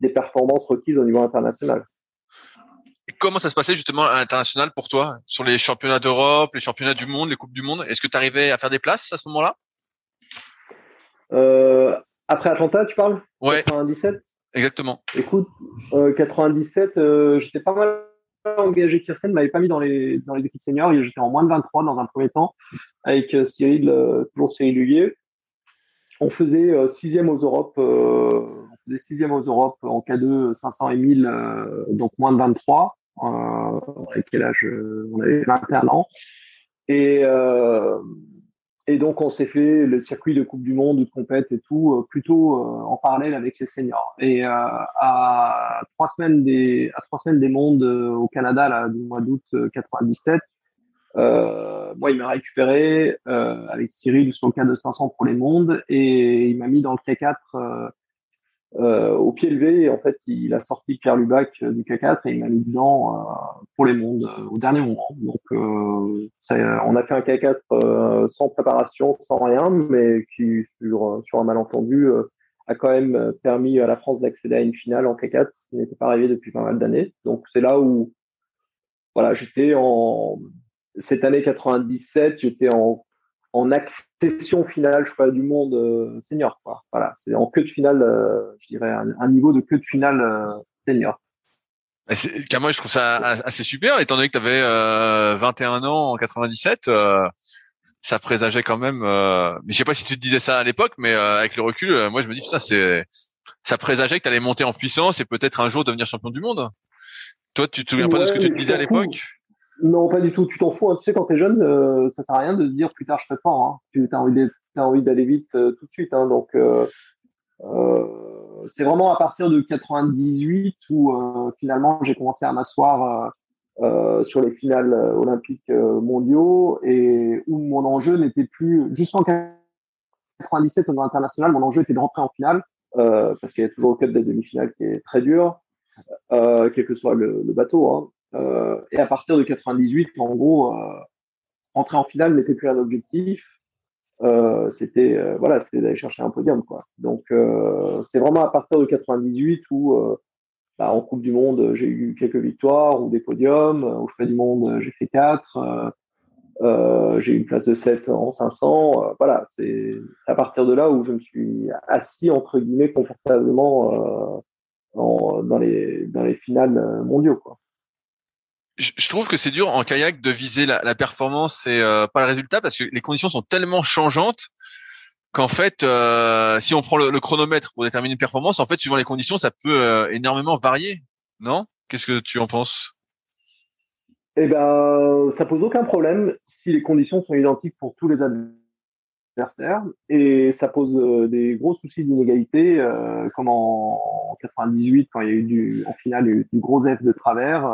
des performances requises au niveau international. Comment ça se passait justement à l'international pour toi sur les championnats d'Europe, les championnats du monde, les coupes du monde? Est-ce que tu arrivais à faire des places à ce moment-là? Euh, Après Atlanta, tu parles? Ouais. 97 Exactement. Écoute, euh, 97, euh, j'étais pas mal engagé. Kirsten m'avait pas mis dans les dans les équipes seniors. J'étais en moins de 23 dans un premier temps avec euh, Cyril, euh, toujours Cyril Huguet. On faisait euh, sixième aux Europes. on faisait sixième aux Europes en K2 500 et 1000, donc moins de 23 euh, avec quel âge On avait 21 ans. Et, euh, et donc, on s'est fait le circuit de Coupe du Monde, de compète et tout, euh, plutôt euh, en parallèle avec les seniors. Et euh, à trois semaines des à trois semaines des mondes au Canada, là, du mois d'août 97, euh, moi, il m'a récupéré euh, avec Cyril sur le cas de 500 pour les mondes et il m'a mis dans le K4 euh, euh, au pied levé. En fait, il a sorti Pierre Lubac euh, du K4 et il m'a mis dedans euh, pour les mondes au dernier moment. Donc, on a fait un K4 sans préparation, sans rien, mais qui, sur, sur un malentendu, a quand même permis à la France d'accéder à une finale en K4, ce qui n'était pas arrivé depuis pas mal d'années. Donc, c'est là où voilà, j'étais en cette année 97, j'étais en, en accession finale, je crois, du monde euh, senior. Quoi. Voilà, c'est en queue de finale, euh, je dirais un, niveau de queue de finale euh, senior. Moi, je trouve ça assez super, étant donné que tu avais 21 ans en 97. ça présageait quand même. mais je sais pas si tu te disais ça à l'époque, mais avec le recul, moi, je me dis ça, c'est ça présageait que tu allais monter en puissance et peut-être un jour devenir champion du monde. Toi, tu te souviens pas de ce que tu te disais à l'époque? Non, pas du tout. Tu t'en fous. Hein. Tu sais, quand t'es jeune, euh, ça sert à rien de se dire plus tard je serai fort. Hein. Tu as envie, envie d'aller vite euh, tout de suite. Hein. Donc, euh, c'est vraiment à partir de 98 où finalement j'ai commencé à m'asseoir sur les finales olympiques mondiaux et où mon enjeu n'était plus jusqu'en 97 au niveau international. Mon enjeu était de rentrer en finale parce qu'il y a toujours le club des demi-finales qui est très dur, quel que soit le, bateau. Euh, et à partir de 98, en gros, euh, rentrer en finale n'était plus un objectif. Euh, c'était voilà, c'était d'aller chercher un podium quoi. Donc c'est vraiment à partir de 98 où bah, en Coupe du Monde j'ai eu quelques victoires ou des podiums. Au Frais du Monde j'ai fait quatre. Euh, j'ai eu une place de 7 en 500. voilà, c'est à partir de là où je me suis assis entre guillemets confortablement en, dans les dans les finales mondiaux quoi je trouve que c'est dur en kayak de viser la, la performance et euh, pas le résultat parce que les conditions sont tellement changeantes qu'en fait, euh, si on prend le, chronomètre pour déterminer une performance, en fait, suivant les conditions, ça peut euh, énormément varier, non? Qu'est-ce que tu en penses? Eh ben, ça pose aucun problème si les conditions sont identiques pour tous les adversaires et ça pose euh, des gros soucis d'inégalité, euh, comme en 98 quand il y a eu du, en finale, il y a eu du gros F de travers.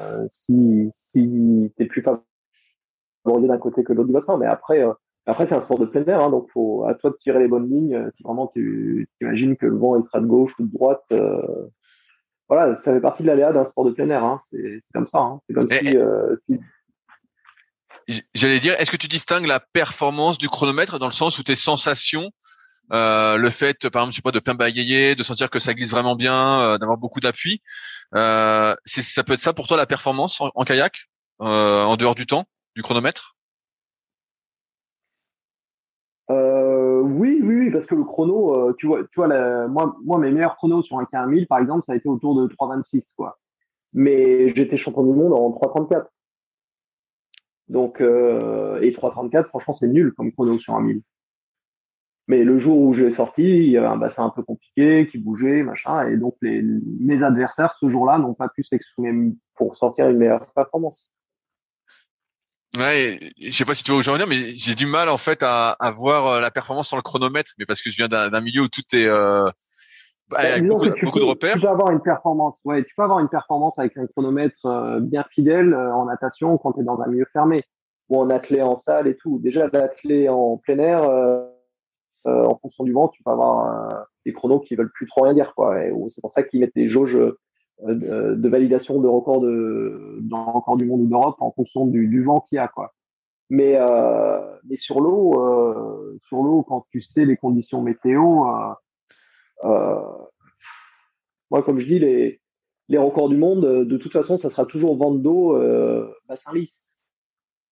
Euh, si si t'es plus favorisé d'un côté que l'autre du bassin, mais après après c'est un sport de plein air, hein, donc faut à toi de tirer les bonnes lignes. Si vraiment tu imagines que le vent il sera de gauche ou de droite, voilà, ça fait partie de l'aléa d'un sport de plein air. Hein, c'est comme ça. Hein. C'est comme si, si J'allais dire, est-ce que tu distingues la performance du chronomètre dans le sens où tes sensations, euh, le fait, par exemple, je sais pas, de bien bagayer, de sentir que ça glisse vraiment bien, euh, d'avoir beaucoup d'appui, euh, ça peut être ça pour toi la performance en, kayak, euh, en dehors du temps, du chronomètre? Euh, oui, oui, oui, parce que le chrono, tu vois, tu vois, moi, moi, mes meilleurs chronos sur un K1000, par exemple, ça a été autour de 3,26, quoi. Mais j'étais champion du monde en 3,34. Donc, euh, et 3,34, franchement, c'est nul comme chrono sur un 1000. Mais le jour où je l'ai sorti, il y avait un bassin un peu compliqué, qui bougeait, machin, et donc les, mes adversaires ce jour-là n'ont pas pu s'exprimer pour sortir une meilleure performance. Ouais, je sais pas si tu vois où mais j'ai du mal en fait à, à voir euh, la performance sans le chronomètre, mais parce que je viens d'un milieu où tout est euh, bah, avec beaucoup, de repères. Tu peux avoir une performance, ouais, tu peux avoir une performance avec un chronomètre euh, bien fidèle euh, en natation quand tu es dans un milieu fermé ou en athlée en salle et tout. Déjà, l'athlée en plein air, euh, en fonction du vent, tu peux avoir des chronos qui veulent plus trop rien dire, quoi. C'est pour ça qu'ils mettent des jauges de, validation de record de, dans record du monde ou d'Europe en fonction du, du vent qu'il y a, quoi. Mais, mais sur l'eau, sur l'eau, quand tu sais les conditions météo, euh, moi, comme je dis, les, records du monde, de toute façon, ça sera toujours d'eau, euh, bassin lisse.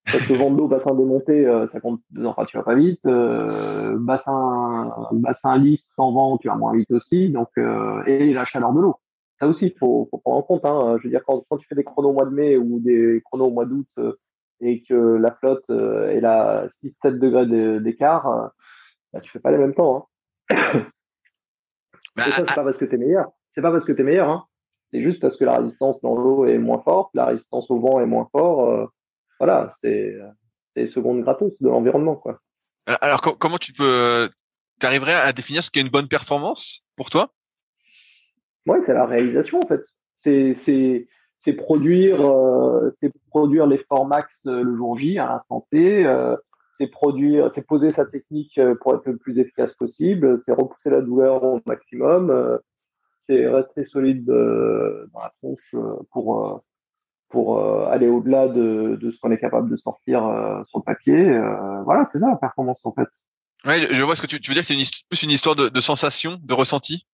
Parce que d'eau, bassin démonté, euh, ça compte, enfin, tu vas pas vite. Euh, bassin, bassin lisse sans vent, tu vas moins vite aussi. Donc, euh, et la chaleur de l'eau. Ça aussi, il faut, prendre en compte. Hein. Je veux dire, quand, quand, tu fais des chronos au mois de mai ou des chronos au mois d'août et que la flotte est à 6-7 degrés d'écart, bah, tu fais pas les mêmes temps. Hein. Bah, ça, c'est pas parce que tu es meilleur. C'est pas parce que tu es meilleur. Hein. C'est juste parce que la résistance dans l'eau est moins forte, la résistance au vent est moins forte. Euh, voilà, c'est c'est seconde gratos de l'environnement, quoi. Alors, comment tu peux, tu arriverais à définir ce qu'est une bonne performance pour toi? Ouais, c'est la réalisation en fait. C'est c'est produire euh, c'est produire l'effort max euh, le jour J à l'instant T. Euh, c'est produire, c'est poser sa technique euh, pour être le plus efficace possible, c'est repousser la douleur au maximum, euh, c'est rester solide euh, dans la tronche pour pour aller au-delà de, de ce qu'on est capable de sortir sur le papier. voilà, c'est ça la performance en fait. Ouais, je vois ce que tu, tu veux dire. C'est une, plus une histoire de, de sensation, de ressenti,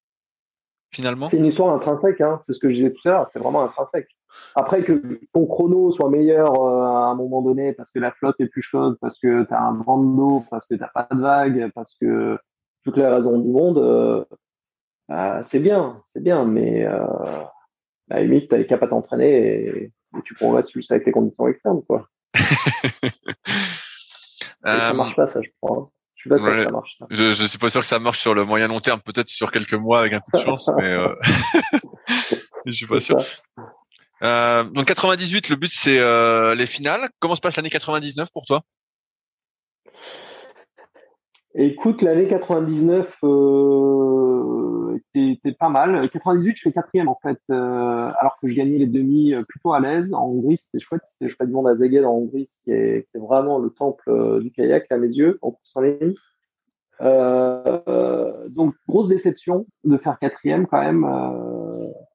finalement? C'est une histoire intrinsèque. Hein. C'est ce que je disais tout à l'heure. C'est vraiment intrinsèque. Après que ton chrono soit meilleur à un moment donné parce que la flotte est plus chaude, parce que tu as un vent d'eau, parce que tu pas de vagues, parce que toutes les raisons du monde, bah, c'est bien, c'est bien, mais euh, à la limite, t'as qu'à pas t'entraîner et, tu progresses juste avec les conditions externes, quoi. ça marche pas, ça, je crois. Je suis pas sûr que ça marche. Je, je suis pas sûr que ça marche sur le moyen long terme, peut-être sur quelques mois avec un peu de chance, mais euh... je suis pas sûr. Euh, donc 98, le but c'est euh, les finales. Comment se passe l'année 99 pour toi? Écoute, l'année 99 euh, était, pas mal. 98, je fais quatrième en fait, euh, alors que je gagnais les demi euh, plutôt à l'aise. En Hongrie, c'était chouette. C'était championnat du monde à Szeged en Hongrie, qui est, qui est vraiment le temple euh, du kayak à mes yeux, en course en ligne. Euh, donc grosse déception de faire quatrième quand même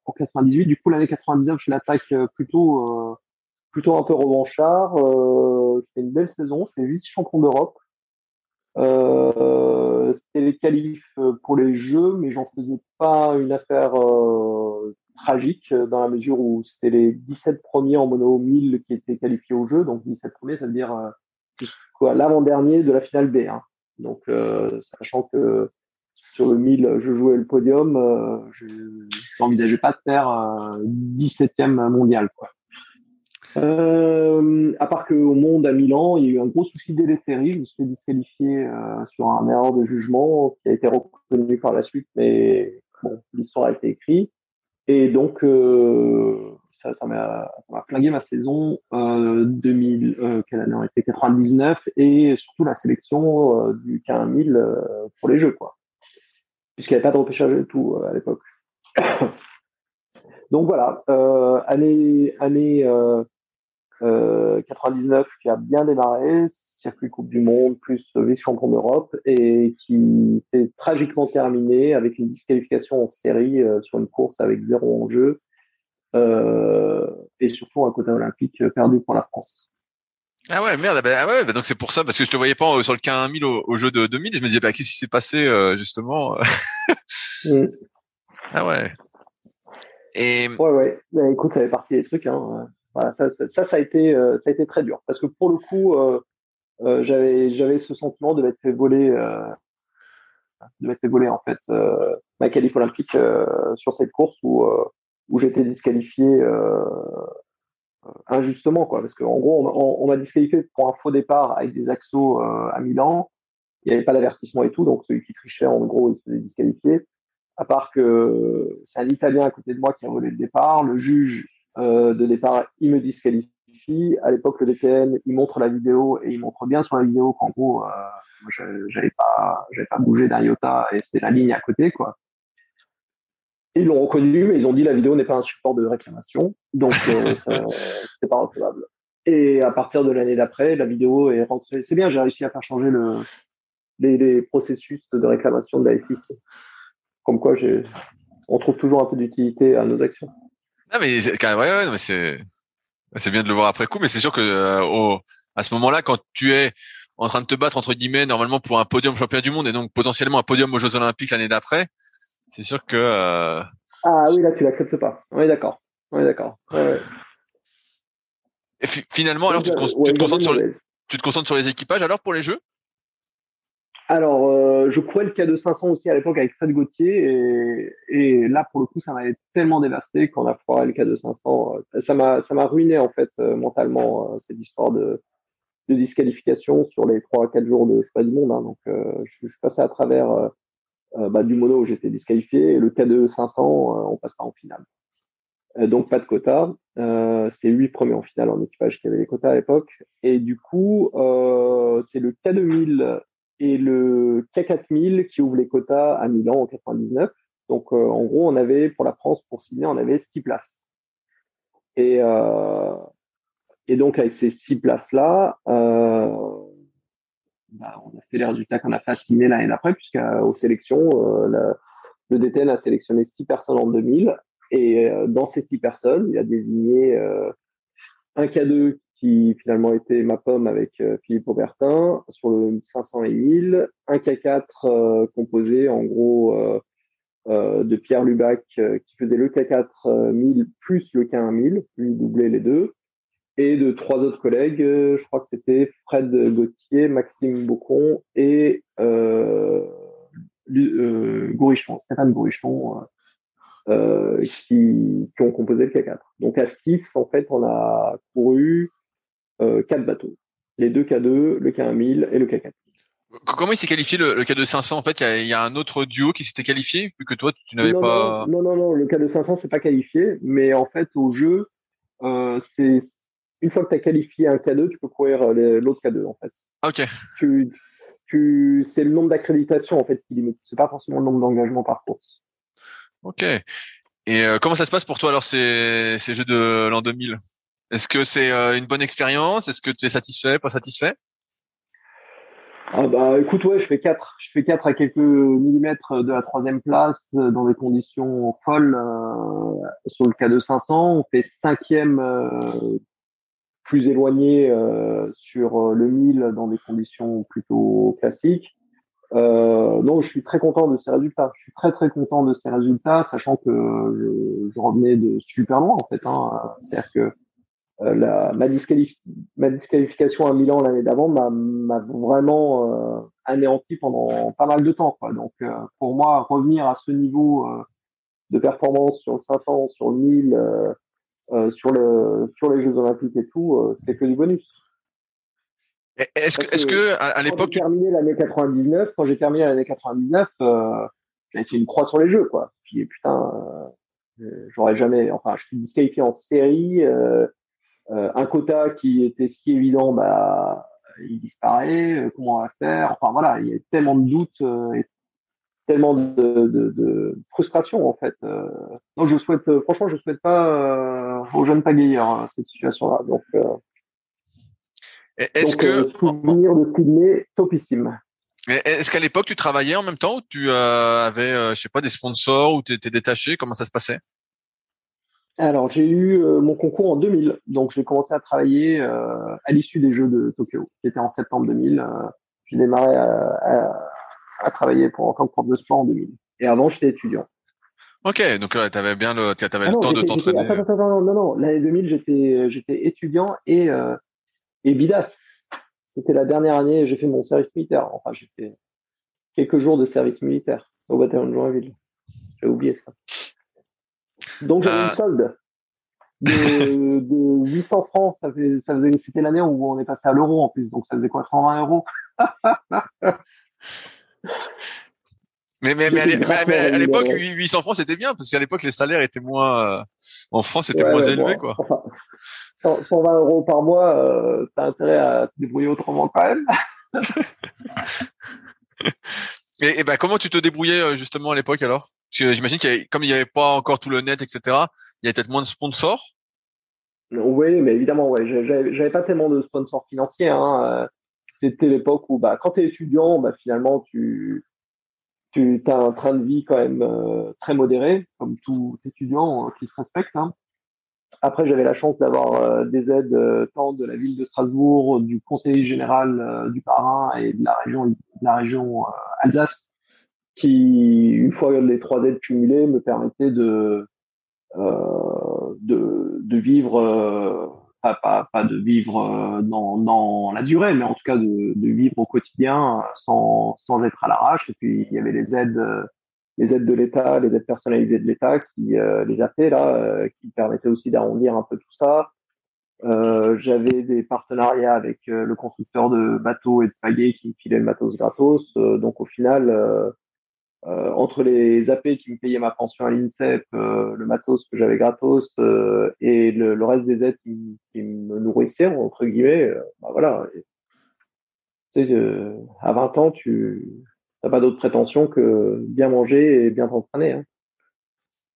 en 98. Du coup, l'année 99, je l'attaque plutôt plutôt un peu revanchard. je fais une belle saison. Je fais vice champion d'Europe. Euh, c'était les qualifs pour les jeux, mais j'en faisais pas une affaire euh, tragique dans la mesure où c'était les 17 premiers en mono 1000 qui étaient qualifiés au jeu. Donc 17 premiers, ça veut dire euh, l'avant-dernier de la finale B. Hein. Donc euh, sachant que sur le 1000, je jouais le podium, euh, j'envisageais pas de faire 17e mondial. Quoi. Euh, à part qu'au monde à Milan, il y a eu un gros souci séries. Je me suis fait disqualifier euh, sur un erreur de jugement qui a été reconnu par la suite, mais l'histoire a été écrite. Et donc, euh, ça, m'a flingué ma saison euh, 2000, euh, quelle année on était? 99, et surtout la sélection euh, du K1000 pour les Jeux, quoi. Puisqu'il n'y avait pas de repêchage et tout à l'époque. donc voilà, année, année 99 euh, qui a bien démarré, circuit Coupe du Monde, plus vice-champion d'Europe, et qui s'est tragiquement terminé avec une disqualification en série euh, sur une course avec zéro enjeu, euh, et surtout un quota olympique perdu pour la France. Ah ouais, merde, bah, ah ouais, bah donc c'est pour ça, parce que je te voyais pas sur le k 1000 au, au, jeu de 2000, et je me disais, bah, qu'est-ce qui s'est passé, justement mm. Ah ouais. Et... Ouais, ouais, bah, écoute, ça fait partie des trucs, hein. Voilà, ça, ça, ça, a été, euh, ça a été très dur parce que pour le coup, euh, euh, j'avais, j'avais ce sentiment de m'être fait voler, de m'être fait voler en fait ma qualif olympique sur cette course où où j'étais disqualifié injustement quoi parce qu'en gros on, on, m'a disqualifié pour un faux départ avec des axos à Milan il n'y avait pas d'avertissement et tout donc celui qui trichait en gros il se faisait disqualifier à part que c'est un Italien à côté de moi qui a volé le départ le juge euh, de départ, il me disqualifie. À l'époque, le DTN, il montre la vidéo et il montre bien sur la vidéo qu'en gros, euh, j'avais pas, pas bougé d'un iota et c'était la ligne à côté, quoi. Ils l'ont reconnu, mais ils ont dit la vidéo n'est pas un support de réclamation, donc euh, c'est pas recevable. Et à partir de l'année d'après, la vidéo est rentrée. C'est bien, j'ai réussi à faire changer le, les, les processus de réclamation de la FIC. Comme quoi, on trouve toujours un peu d'utilité à nos actions. Ah mais ouais, ouais, mais c'est c'est bien de le voir après coup, mais c'est sûr que euh, au, à ce moment-là, quand tu es en train de te battre entre guillemets normalement pour un podium championnat du monde et donc potentiellement un podium aux Jeux Olympiques l'année d'après, c'est sûr que euh... ah oui là tu l'acceptes pas. Oui d'accord, oui d'accord. Ouais, Et finalement alors tu te, tu te concentres sur les, tu te concentres sur les équipages alors pour les Jeux? Alors, euh, je courais le K2 500 aussi à l'époque avec Fred Gauthier et, et là pour le coup ça m'avait tellement dévasté qu'on a foiré le K2 500. Euh, ça m'a ça m'a ruiné en fait euh, mentalement cette histoire de, de disqualification sur les trois quatre jours de choix du monde. Hein. Donc je, suis passé à travers bah, du mono j'étais disqualifié le K2 500 on passe pas en finale. donc pas de quota. C'était huit premiers en finale en équipage qui avait les quotas à l'époque et du coup c'est le K2000 et le K4000 qui ouvre les quotas à Milan en 99. Donc, euh, en gros, on avait, pour la France, pour signer, on avait six places. Et, euh, et donc, avec ces six places-là, euh, bah, on a fait les résultats qu'on a à l'année d'après, puisqu'aux sélections, euh, le DTN a sélectionné six personnes en 2000. Et euh, dans ces six personnes, il a désigné un K2 qui finalement était ma pomme avec euh, Philippe Aubertin sur le 500 et 1000, un K4 euh, composé en gros euh, de Pierre Lubac qui faisait le K4 1000 plus le K1 1000, lui doublait les deux, et de trois autres collègues, je crois que c'était Fred Gauthier, Maxime Bocon et euh, Gourichon, Stéphane Gourichon, euh, qui, qui, ont composé le K4. Donc à 6, en fait, on a couru euh, quatre bateaux. Les deux K2, le K1000 et le K4. Comment il s'est qualifié le, le K2 500 En fait, il y, a, un autre duo qui s'était qualifié, vu que toi, tu n'avais pas. Non, non, non, le K2 500 c'est pas qualifié, mais en fait, au jeu, euh, c'est une fois que tu as qualifié un K2, tu peux courir l'autre K2 en fait. Ok. Tu, tu, c'est le nombre d'accréditations en fait qui limite. C'est pas forcément le nombre d'engagements par course. Ok. Et euh, comment ça se passe pour toi alors ces, ces jeux de l'an 2000 Est-ce que c'est euh, une bonne expérience? Est-ce que tu es satisfait, pas satisfait? Ah bah écoute ouais je fais quatre je fais quatre à quelques millimètres de la troisième place euh, dans des conditions folles sur le cas de 500 on fait cinquième plus éloigné sur le 1000 dans des conditions plutôt classiques euh, non, je suis très content de ces résultats. Je suis très très content de ces résultats, sachant que je, revenais de super loin en fait. Hein. C'est-à-dire que euh, la, ma, ma, disqualification à Milan l'année d'avant m'a vraiment euh, anéanti pendant pas mal de temps. Quoi. Donc euh, pour moi, revenir à ce niveau euh, de performance sur le 500, sur le 1000, sur, le, sur les Jeux Olympiques et tout, c'est que du bonus. Est-ce que, est-ce que à, l'époque, j'ai terminé l'année 99, quand j'ai terminé l'année 99, euh, j'avais fait une croix sur les jeux, quoi. Puis putain, euh, j'aurais jamais, enfin, je suis disqualifié en série, euh, euh, un quota qui était si évident, bah, il disparaît. Euh, comment on va faire? Enfin voilà, il y a tellement de doutes et tellement de, de, de, frustration en fait. non, je souhaite, franchement, je souhaite pas aux jeunes pagayeurs cette situation-là. Donc est-ce que euh, souvenir de Sydney topissime. Est-ce qu'à l'époque tu travaillais en même temps ou tu euh, avais, euh, je sais pas, des sponsors ou tu étais détaché? Comment ça se passait? Alors j'ai eu mon concours en 2000, donc j'ai commencé à travailler à l'issue des Jeux de Tokyo, qui était en septembre 2000. j'ai démarré à, à, travailler pour en tant que prof de sport en 2000. Et avant j'étais étudiant. Ok, donc tu avais bien le, avais ah le temps de t'entraîner. Attends, attends, non, non, non. L'année 2000 j'étais j'étais étudiant et et Bidas. C'était la dernière année, j'ai fait mon service militaire. Enfin, j'ai fait quelques jours de service militaire au bataillon de Joinville. J'ai oublié ça. Donc, j'avais une euh. solde de, de 800 francs. Ça, fait, ça faisait, c'était l'année où on est passé à l'euro en plus. Donc, ça faisait quoi 120 euros? Mais, mais, mais, à l'époque, 800 francs, c'était bien, parce qu'à l'époque, les salaires étaient moins, euh, en France, c'était moins élevé, quoi. 120 euros par mois, euh, t'as intérêt à te débrouiller autrement quand même. et, et ben, comment tu te débrouillais euh, justement à l'époque alors? Parce que j'imagine qu'il comme il n'y avait pas encore tout le net, etc., il y avait peut-être moins de sponsors? Oui, mais évidemment, ouais, j'avais pas tellement de sponsors financiers. Hein. C'était l'époque où, bah, quand t'es étudiant, bah, finalement, tu tu as un train de vie quand même euh, très modéré, comme tout étudiant qui se respecte. Hein. Après, j'avais la chance d'avoir euh, des aides euh, tant de la ville de Strasbourg, du conseiller général du Parrain et de la région, la région Alsace, qui, une fois les trois aides cumulées, me permettaient de, de vivre pas, pas, pas, de vivre dans, dans la durée, mais en tout cas de, de vivre au quotidien sans, sans être à l'arrache. Et puis il y avait les aides les aides de l'État, les aides personnalisées de l'État, qui euh, les AP là, euh, qui permettaient aussi d'arrondir un peu tout ça. Euh, J'avais des partenariats avec euh, le constructeur de bateaux et de pagaies qui me filait le matos gratos. donc au final, entre les AP qui me payaient ma pension à l'INSEP, le matos que j'avais gratos et le, le, reste des aides qui, qui me nourrissaient entre guillemets, bah voilà. tu sais, à 20 ans, tu t'as pas d'autre prétention que bien manger et bien t'entraîner. Hein.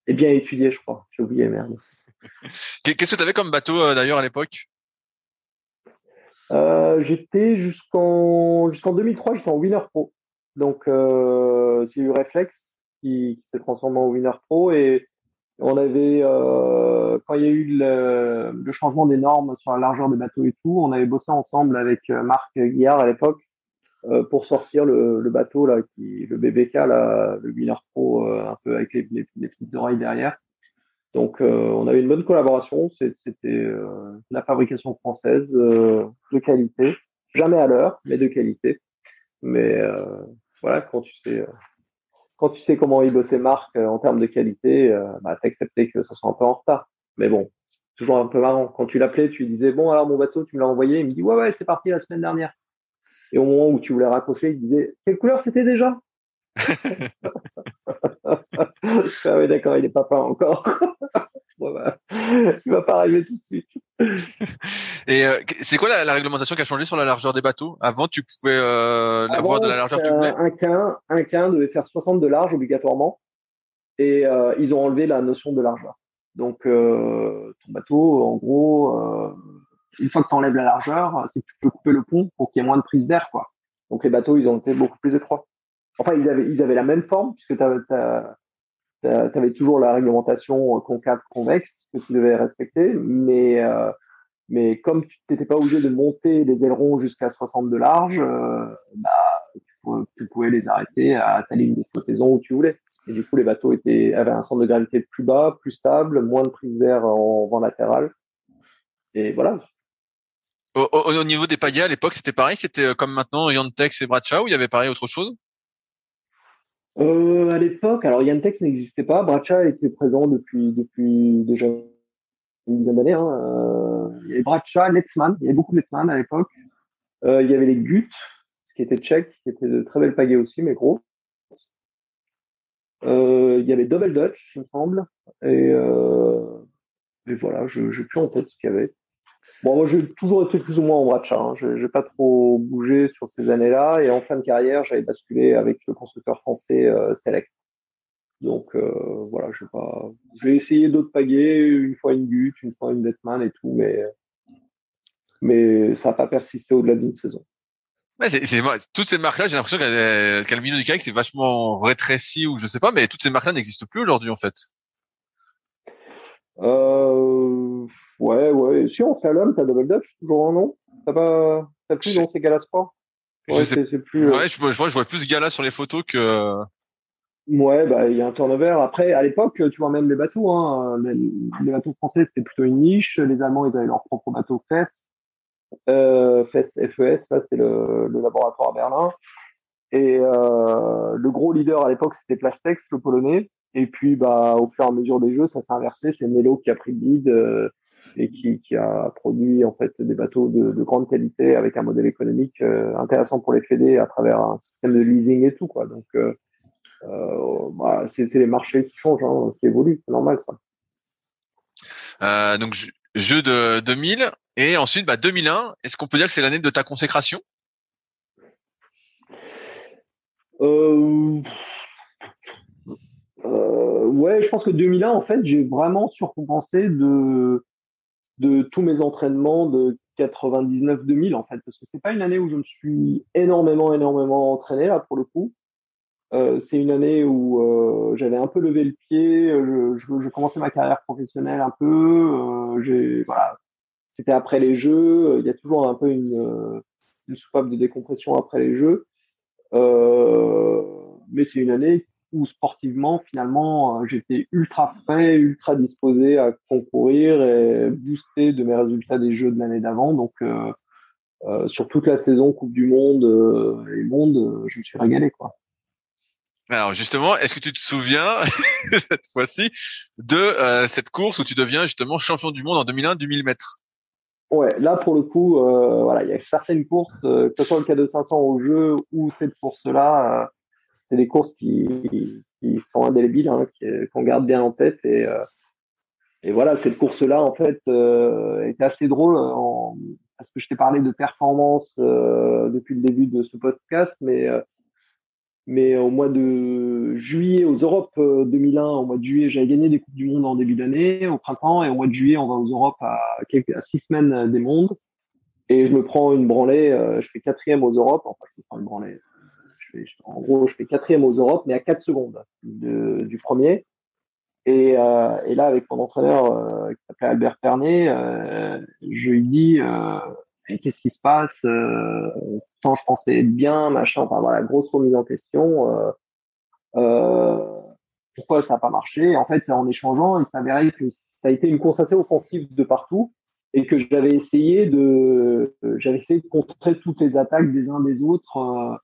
Et bien étudier, je crois. J'ai oublié, merde. Qu'est-ce que tu avais comme bateau euh, d'ailleurs à l'époque? Euh, J'étais jusqu'en jusqu'en 2003, j'étais en Winner Pro. Donc euh, eu Reflex qui, s'est transformé en Winner Pro et on avait euh, quand il y a eu le, changement des normes sur la largeur des bateaux et tout, on avait bossé ensemble avec Marc Guillard à l'époque pour sortir le, bateau là, le BBK le Winner Pro, un peu avec les, petites oreilles derrière. Donc, on a eu une bonne collaboration. C'était la fabrication française de qualité, jamais à l'heure, mais de qualité. Mais voilà, quand tu sais quand tu sais comment il bossait Marc euh, en termes de qualité, euh, bah, t'acceptais que ça soit un peu en retard. Mais bon, toujours un peu marrant. Quand tu l'appelais, tu lui disais bon alors mon bateau, tu me l'as envoyé? Il me dit ouais ouais c'est parti la semaine dernière. Et au moment où tu voulais raccrocher, il disait quelle couleur c'était déjà? Ah oui d'accord, il est pas peint encore. Bon, bah, il va pas arriver tout de suite. Et euh, c'est quoi la, réglementation qui a changé sur la largeur des bateaux? Avant, tu pouvais euh, l'avoir de la largeur que tu voulais. Un quin, un quin devait faire 60 de large obligatoirement, et euh, ils ont enlevé la notion de largeur. Donc, euh, ton bateau, en gros, euh, une fois que tu enlèves la largeur, c'est que tu peux couper le pont pour qu'il y ait moins de prise d'air, quoi. Donc, les bateaux, ils ont été beaucoup plus étroits. Enfin, ils avaient, ils avaient la même forme puisque tu avais toujours la réglementation concave-convexe que tu devais respecter, mais euh, mais comme tu n'étais pas obligé de monter les ailerons jusqu'à 60 de large, euh, bah, tu, pouvais, les arrêter à ta ligne de flottaison où tu voulais. Et du coup, les bateaux étaient, avaient un centre de gravité plus bas, plus stable, moins de prise d'air en vent latéral. Et voilà. Au, niveau des pagaies, à l'époque, c'était pareil C'était euh, comme maintenant Yantex et Bracha ou il y avait pareil autre chose? Euh, À l'époque, alors Yantex n'existait pas. Bracha était présent depuis, depuis déjà une dizaine d'années. Il y avait Bracha, Letzman, il y avait beaucoup de Letzman à l'époque. Euh, il y avait les Gut, qui étaient tchèques, qui étaient de très belles pagaies aussi, mais gros. Euh, il y avait Double Dutch, il me semble. Et, euh, et voilà, je n'ai plus en tête ce qu'il y avait. Bon, moi, j'ai toujours été plus ou moins en bracha. Hein. Je n'ai pas trop bougé sur ces années-là. Et en fin de carrière, j'avais basculé avec le constructeur français euh, Select. Donc euh, voilà, je pas. J'ai essayé d'autres pagaies, une fois une Gut, une fois une Deathman et tout, mais mais ça n'a pas persisté au-delà d'une saison. Ouais, c'est, c'est, toutes ces marques-là, j'ai l'impression qu'elle, le milieu du kayak c'est vachement rétréci ou je sais pas, mais toutes ces marques-là n'existent plus aujourd'hui en fait. Euh, ouais, ouais. Si on slalom, t'as Double Dutch toujours un nom. T'as pas, t'as plus dans ces Gala Sport. Ouais, c'est, plus. Ouais, je, je, vois, je vois plus Gala sur les photos que. Ouais, bah il y a un turnover. Après, à l'époque, tu vois même les bateaux. Hein, les, bateaux français c'était plutôt une niche. Les Allemands ils avaient leur propre bateau FES. Euh, FES, FES, ça c'est le, le, laboratoire à Berlin. Et euh, le gros leader à l'époque c'était Plastex, le polonais. Et puis bah au fur et à mesure des jeux, ça s'est inversé. C'est Nelo qui a pris le lead euh, et qui, qui, a produit en fait des bateaux de, de grande qualité avec un modèle économique euh, intéressant pour les fédés à travers un système de leasing et tout quoi. Donc euh, euh, bah, c'est les marchés qui changent, hein, qui évoluent, c'est normal ça. Donc jeu de 2000 et ensuite bah, 2001. Est-ce qu'on peut dire que c'est l'année de ta consécration? Euh, ouais, je pense que 2001, en fait, j'ai vraiment surcompensé de de tous mes entraînements de 99-2000 en fait, parce que c'est pas une année où je me suis énormément, énormément entraîné là pour le coup. Euh, c'est une année où euh, j'avais un peu levé le pied, euh, je, je, commençais ma carrière professionnelle un peu. Euh, voilà, c'était après les jeux. Il y a toujours un peu une, une soupape de décompression après les jeux, mais c'est une année où sportivement finalement j'étais ultra frais, ultra disposé à concourir et booster de mes résultats des jeux de l'année d'avant. Donc sur toute la saison Coupe du Monde et Monde, je me suis régalé quoi. Alors justement, est-ce que tu te souviens cette fois-ci de euh, cette course où tu deviens justement champion du monde en 2001 du 1000 mètres? Ouais, là pour le coup, euh, voilà, il y a certaines courses, euh, que ce soit le cas de 500 au jeu ou cette course-là, euh, c'est des courses qui, sont indélébiles, hein, qu'on garde bien en tête et et voilà, cette course-là en fait était assez drôle parce que je t'ai parlé de performance depuis le début de ce podcast, mais mais au mois de juillet, aux Europes 2001, euh, au mois de juillet, j'avais gagné des Coupes du Monde en début d'année, au printemps, et au mois de juillet, on va aux Europes à, à six semaines des mondes. Et je me prends une branlée, euh, je fais quatrième aux Europes, enfin, je me prends une branlée. En gros, je fais quatrième aux Europes, mais à quatre secondes de, du premier. Et, euh, et, là, avec mon entraîneur euh, qui s'appelait Albert Pernet, je lui dis qu'est-ce qui se passe Tant je pensais bien, machin. Enfin voilà, grosse remise en question. pourquoi ça n'a pas marché? En fait, en échangeant, il s'avérait que ça a été une course assez offensive de partout et que j'avais essayé j'avais essayé de contrer toutes les attaques des uns des autres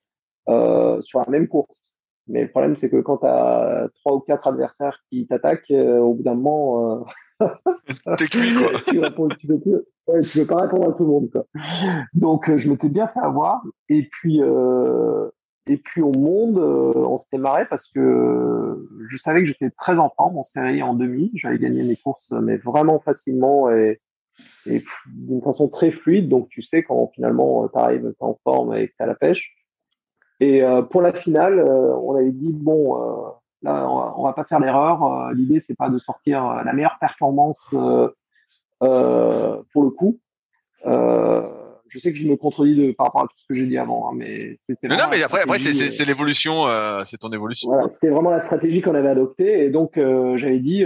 euh, sur la même course. Mais le problème, c'est que quand tu as trois ou quatre adversaires qui t'attaquent, euh, au bout d'un moment, euh, quoi. tu, réponds, tu, peux plus, ouais, tu peux pas répondre à tout le monde. Quoi. Donc, euh, je m'étais bien fait avoir. Et puis, euh, et puis au monde, on s'était marré parce que je savais que j'étais très en forme en série en demi. J'avais gagné mes courses, mais vraiment facilement et, et d'une façon très fluide. Donc, tu sais, quand finalement tu arrives, en forme et que tu à la pêche, et euh, pour la finale, euh, on avait dit bon, euh, là, on va, pas faire l'erreur. L'idée, c'est pas de sortir la meilleure performance pour le coup. je sais que je me contredis de, par rapport à tout ce que j'ai dit avant, hein, mais c'était. Non, non, mais après, après, c'est l'évolution, c'est ton évolution. Voilà, c'était vraiment la stratégie qu'on avait adoptée, et donc j'avais dit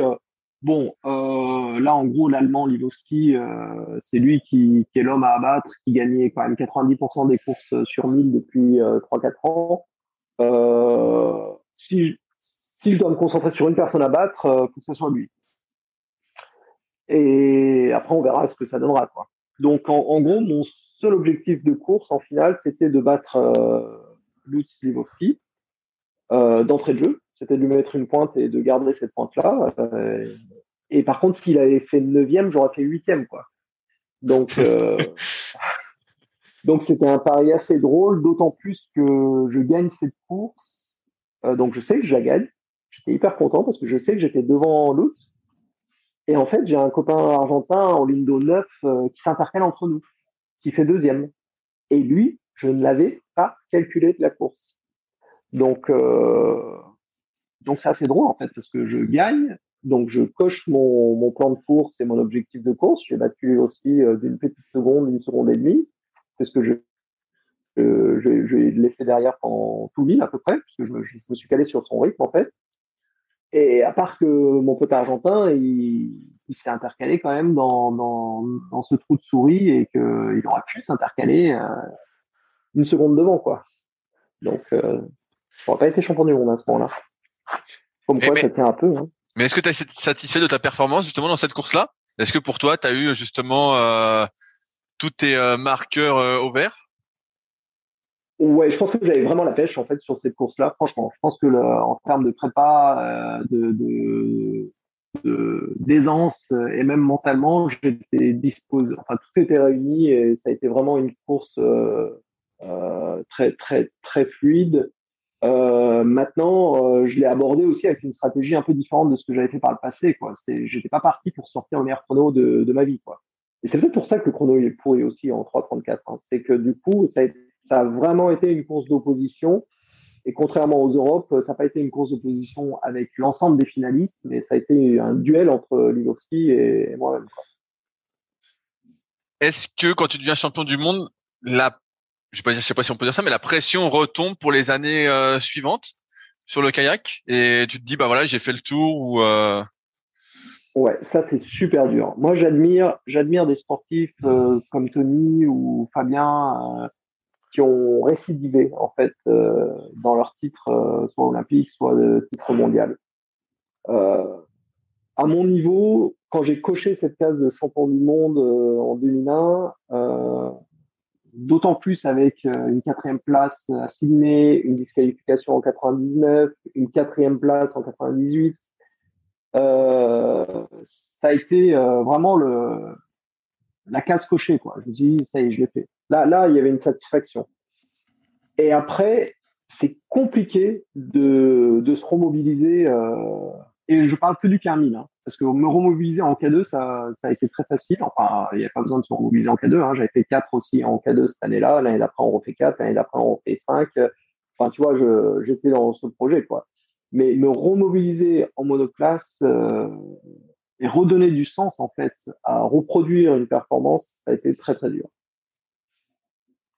Bon, euh, là, en gros, l'Allemand Livowski, euh, c'est lui qui, est l'homme à abattre, qui gagnait quand même 90% des courses sur 1000 depuis euh, 3-4 ans. Euh, si, je dois me concentrer sur une personne à battre, euh, faut que ce soit lui. Et après, on verra ce que ça donnera. Donc, en, gros, mon seul objectif de course, en finale, c'était de battre euh, Lutz Livowski euh, d'entrée de jeu c'était de lui mettre une pointe et de garder cette pointe-là. Euh, et par contre, s'il avait fait neuvième, j'aurais fait huitième, quoi. Donc, euh, donc c'était un pari assez drôle, d'autant plus que je gagne cette course. Euh, donc, je sais que je la gagne. J'étais hyper content parce que je sais que j'étais devant l'autre. Et en fait, j'ai un copain argentin en d'eau 9 qui s'intercale entre nous, qui fait deuxième. Et lui, je ne l'avais pas calculé de la course. Donc, euh, donc c'est assez drôle en fait parce que je gagne, donc je coche mon, plan de course et mon objectif de course. J'ai battu aussi euh, d'une petite seconde, une seconde et demie. C'est ce que je euh, j'ai laissé derrière pendant tout l'île à peu près, parce que je, me suis calé sur son rythme en fait. Et à part que mon pote argentin, il, s'est intercalé quand même dans, ce trou de souris et qu'il aurait pu s'intercaler euh, une seconde devant quoi. Donc, euh, n'aurait pas été champion du monde à ce moment-là. Comme quoi, mais, ça tient un peu. Hein. Mais est-ce que tu es satisfait de ta performance justement dans cette course-là? Est-ce que pour toi, tu as eu justement euh, tous tes euh, marqueurs euh, au vert? Ouais, je pense que j'avais vraiment la pêche en fait sur cette course-là. Franchement, je pense que le, en termes de prépa, de, de, d'aisance et même mentalement, j'étais disposé. Enfin, tout était réuni et ça a été vraiment une course très très très fluide. Euh, maintenant, euh, je l'ai abordé aussi avec une stratégie un peu différente de ce que j'avais fait par le passé. Quoi. J'étais pas parti pour sortir le meilleur chrono de, de ma vie. Quoi. Et c'est peut-être pour ça que le chrono est pourri aussi en 3.34. Hein. C'est que du coup, ça a, ça a, vraiment été une course d'opposition. Et contrairement aux Europes, ça n'a pas été une course d'opposition avec l'ensemble des finalistes, mais ça a été un duel entre Livowski et moi-même. Est-ce que quand tu deviens champion du monde, la je sais, sais pas si on peut dire ça, mais la pression retombe pour les années euh, suivantes sur le kayak et tu te dis bah voilà j'ai fait le tour ou euh... ouais ça c'est super dur. Moi j'admire j'admire des sportifs euh, comme Tony ou Fabien euh, qui ont récidivé en fait dans leur titre soit olympique soit de titre mondial à mon niveau quand j'ai coché cette case de champion du monde en 2001 d'autant plus avec euh, une quatrième place à Sydney, une disqualification en 99, une quatrième place en 98. Euh, ça a été euh, vraiment le la case cochée quoi. Je me dis ça y est, je l'ai fait. Là là, il y avait une satisfaction. Et après, c'est compliqué de de se remobiliser euh, et je parle que du Carmine, hein, parce que me remobiliser en K2, ça, ça a été très facile. Enfin, il n'y a pas besoin de se remobiliser en K2. Hein. J'avais fait 4 aussi en K2 cette année-là. L'année d'après, on refait 4. L'année d'après, on refait 5. Enfin, tu vois, j'étais dans ce projet, quoi. Mais me remobiliser en monoplace euh, et redonner du sens, en fait, à reproduire une performance, ça a été très, très dur.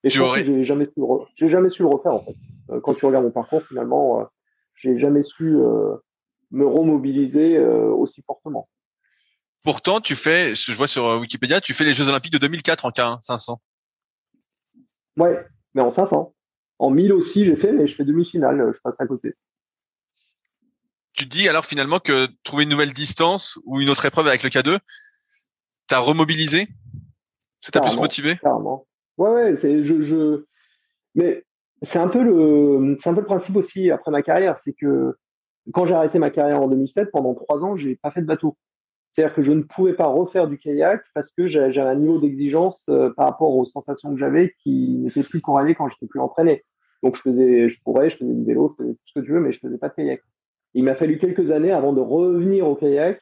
Et je pense que j'ai jamais su, j'ai jamais su le refaire, en fait. Euh, quand tu regardes mon parcours, finalement, euh, j'ai jamais su euh, me remobiliser euh, aussi fortement. Pourtant, tu fais, je vois sur euh, Wikipédia, tu fais les Jeux Olympiques de 2004 en K1 500. Ouais, mais en 500. En 1000 aussi, j'ai fait, mais je fais demi-finale, je passe à côté. Tu dis alors finalement que trouver une nouvelle distance ou une autre épreuve avec le K2, t'as remobilisé? Ça t'a plus motivé? Carrément. Ouais, ouais, c'est, je, je, mais c'est un peu le, c'est un peu le principe aussi après ma carrière, c'est que quand j'ai arrêté ma carrière en 2007, pendant trois ans, j'ai pas fait de bateau. C'est-à-dire que je ne pouvais pas refaire du kayak parce que j'avais un niveau d'exigence euh, par rapport aux sensations que j'avais qui n'était plus corrélé quand j'étais plus entraîné. Donc je faisais, je courais, je faisais du vélo, je faisais tout ce que tu veux, mais je faisais pas de kayak. Il m'a fallu quelques années avant de revenir au kayak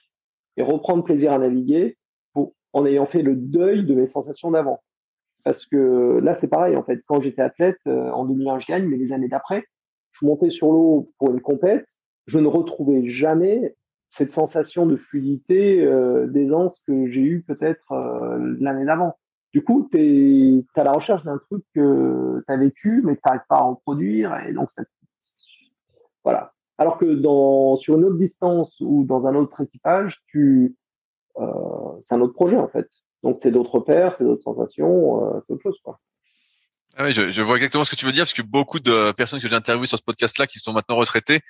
et reprendre plaisir à naviguer en ayant fait le deuil de mes sensations d'avant. Parce que là, c'est pareil, en fait. Quand j'étais athlète, euh, en 2001, je gagne, mais les années d'après, je montais sur l'eau pour une compète, je ne retrouvais jamais cette sensation de fluidité, euh, d'aisance que j'ai eu peut-être euh, l'année d'avant. Du coup, tu es, à la recherche d'un truc que tu as vécu, mais tu n'arrives pas à en produire, et donc. Voilà. Alors que dans, sur une autre distance ou dans un autre équipage, tu, euh, c'est un autre projet en fait. Donc c'est d'autres pairs, c'est d'autres sensations, euh, c'est autre chose quoi. Ah oui, je, je, vois exactement ce que tu veux dire parce que beaucoup de personnes que j'ai interviewées sur ce podcast-là qui sont maintenant retraitées